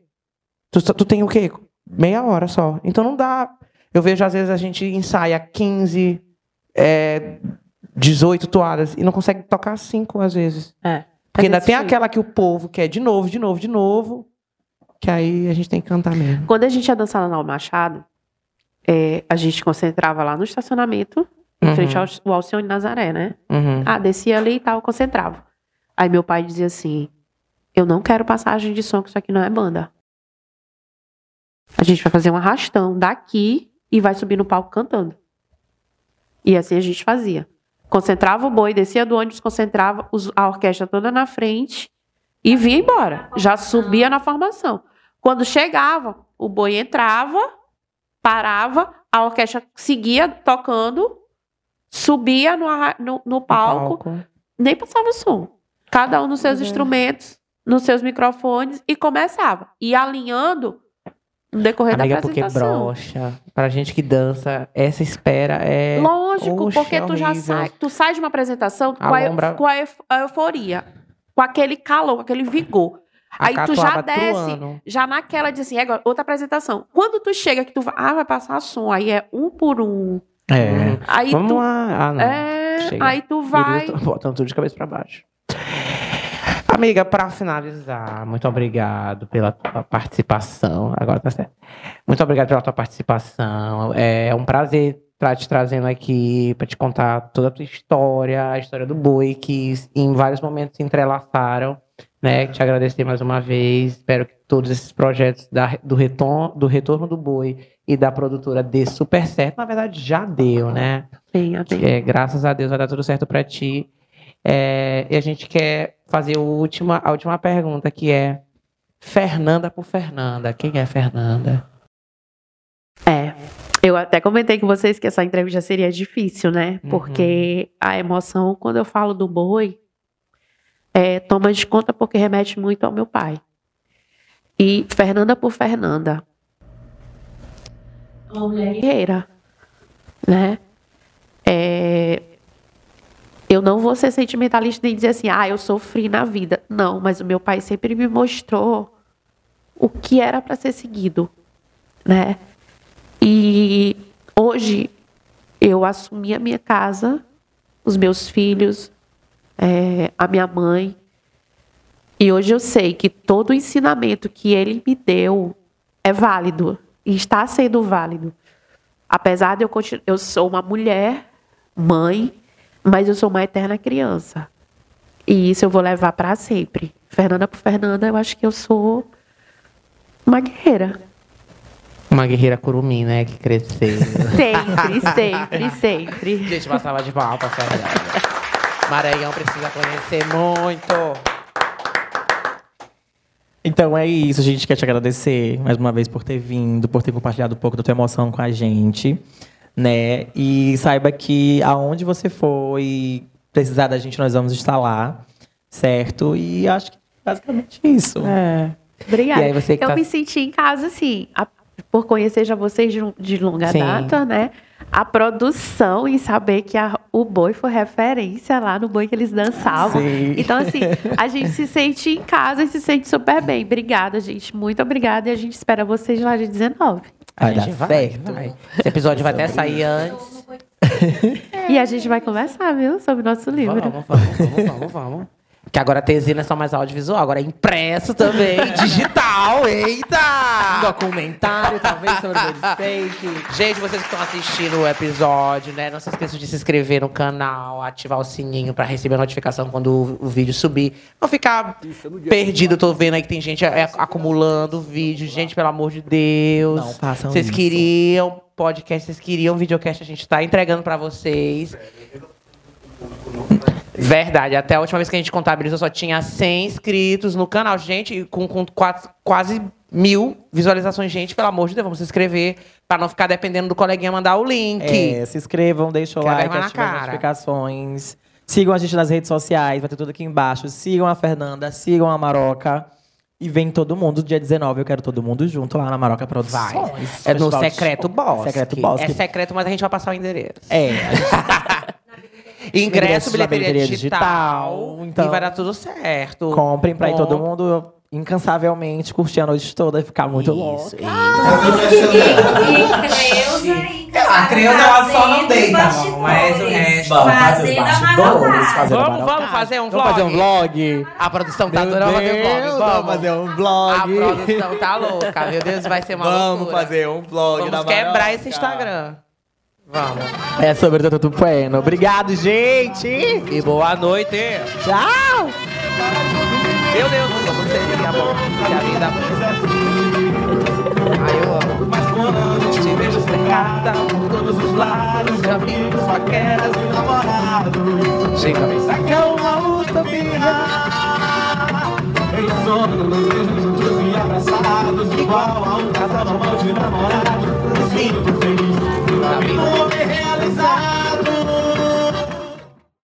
tu, tu tem o quê? Meia hora só. Então não dá. Eu vejo, às vezes, a gente ensaia 15, é, 18 toadas e não consegue tocar cinco, às vezes. É. Porque ainda tem aquela que o povo quer de novo, de novo, de novo. Que aí a gente tem que cantar mesmo. Quando a gente ia dançar lá no Machado, é, a gente concentrava lá no estacionamento, em Uhum. frente ao, ao Alcione Nazaré, né? Uhum. Ah, descia ali e tal, concentrava. Aí meu pai dizia assim: Eu não quero passagem de som, que isso aqui não é banda. A gente vai fazer um arrastão daqui e vai subir no palco cantando. E assim a gente fazia. Concentrava o boi, descia do ônibus, concentrava os- a orquestra toda na frente e vinha embora. Já subia na formação. Quando chegava, o boi entrava, parava, a orquestra seguia tocando, subia no, no- no palco, nem passava som. Cada um nos seus Uhum. instrumentos, nos seus microfones e começava. E alinhando no decorrer Amiga, da porque apresentação. brocha. Pra gente que dança, essa espera é. Lógico, Oxe, porque tu já sai, tu sai de uma apresentação com a, lombra- com a euforia, com aquele calor, com aquele vigor. a Aí tu já desce, truando. já naquela de assim, "Égua, outra apresentação. Quando tu chega que tu vai, ah, vai passar som, aí é um por um. É. Aí Vamos tu lá. Ah, não. é, Chega. aí tu vai botando tudo de cabeça pra baixo. Amiga, pra finalizar, muito obrigado pela tua participação. Agora tá certo. Muito obrigado pela tua participação. É um prazer estar te trazendo aqui para te contar toda a tua história, a história do boi, que em vários momentos se entrelaçaram. Né? Te agradecer mais uma vez. Espero que todos esses projetos da- do, retorno, do retorno do boi e da produtora dê super certo. Na verdade, já deu, né? Sim, amém. É, graças a Deus vai dar tudo certo pra ti. É, e a gente quer fazer última, a última pergunta, que é Fernanda por Fernanda. Quem é Fernanda? Eu até comentei com vocês que essa entrevista seria difícil, né? Uhum. Porque a emoção, quando eu falo do boi, é, toma de conta porque remete muito ao meu pai. E Fernanda por Fernanda. Uma mulher guerreira, né? É, eu não vou ser sentimentalista nem dizer assim, ah, eu sofri na vida. Não, mas o meu pai sempre me mostrou o que era para ser seguido, né? E hoje eu assumi a minha casa, os meus filhos, é, a minha mãe. E hoje eu sei que todo o ensinamento que ele me deu é válido e está sendo válido. Apesar de eu continuar, eu sou uma mulher, mãe, mas eu sou uma eterna criança. E isso eu vou levar para sempre. Fernanda por Fernanda, eu acho que eu sou uma guerreira. Uma guerreira curumim, né? Que cresceu. Sempre, sempre, sempre. gente, uma salva de palmas pra Fernanda. Maranhão precisa conhecer muito. Então é isso, a gente quer te agradecer mais uma vez por ter vindo, por ter compartilhado um pouco da tua emoção com a gente, né? E saiba que aonde você for e precisar da gente, nós vamos estar lá, certo? E acho que basicamente isso. É. Obrigada. E aí você que eu tá- me senti em casa, assim, a- por conhecer já vocês de, de longa Sim. data, né? A produção e saber que a- o boi foi referência lá no boi que eles dançavam. Sim. Então, assim, a gente se sente em casa e se sente super bem. Obrigada, gente. Muito obrigada. E a gente espera vocês lá de 19. Vai A dar gente vai, certo. vai. Esse episódio vai até sair antes. E a gente vai conversar, viu? Sobre o nosso livro. Vamos, vamos, vamos, vamos, vamos. Que agora a Tesina é só mais audiovisual, agora é impresso também, digital, eita! Documentário, talvez, sobre o Fake. Gente, vocês que estão assistindo o episódio, né? Não se esqueçam de se inscrever no canal, ativar o sininho pra receber a notificação quando o, o vídeo subir. Não ficar perdido, eu tô vendo aí que tem gente é, acumulando vídeo. Gente, pelo amor de Deus. Não façam Vocês isso. queriam podcast, vocês queriam videocast, a gente tá entregando pra vocês. Verdade, até a última vez que a gente contabilizou só tinha 100 inscritos no canal. Gente, com, com quase, quase mil visualizações, gente. Pelo amor de Deus, vamos se inscrever pra não ficar dependendo do coleguinha mandar o link. É, se inscrevam, deixem o Quer like, ativem as notificações. Sigam a gente nas redes sociais, vai ter tudo aqui embaixo. Sigam a Fernanda, sigam a Maroca. E vem todo mundo, dia 19, eu quero todo mundo junto lá na Maroca Produções. Vai. É no Secreto. Bosque. Secreto Bosque. É secreto, mas a gente vai passar o endereço. É, Ingresso, bilheteria, bilheteria digital. digital, então- E vai dar tudo certo. comprem pra ir todo mundo incansavelmente curtir a noite toda e ficar muito louco. Isso. E e A Creuza, ela só não deita, mas o resto- Vamos fazer a a Vamos, vamos fazer um vlog? Vamos fazer um vlog? A produção tá adorando fazer vlog. vamos Vamos. fazer um A vlog. produção tá louca, meu Deus, vai ser uma Vamos loucura. fazer um vlog Vamos da quebrar esse Instagram. Vamos. É sobre tudo bueno. Obrigado, gente. E boa noite. Tchau. Meu Deus, como seria bom se a vida Ai, eu amo. Mas quando te vejo cercada por todos os lados de amigos, paqueras e namorados. Chega a pensar que é uma utopia. Em sono, juntos e abraçados, igual a um casal normal de namorados. Sinto feliz, amigo. Me realizar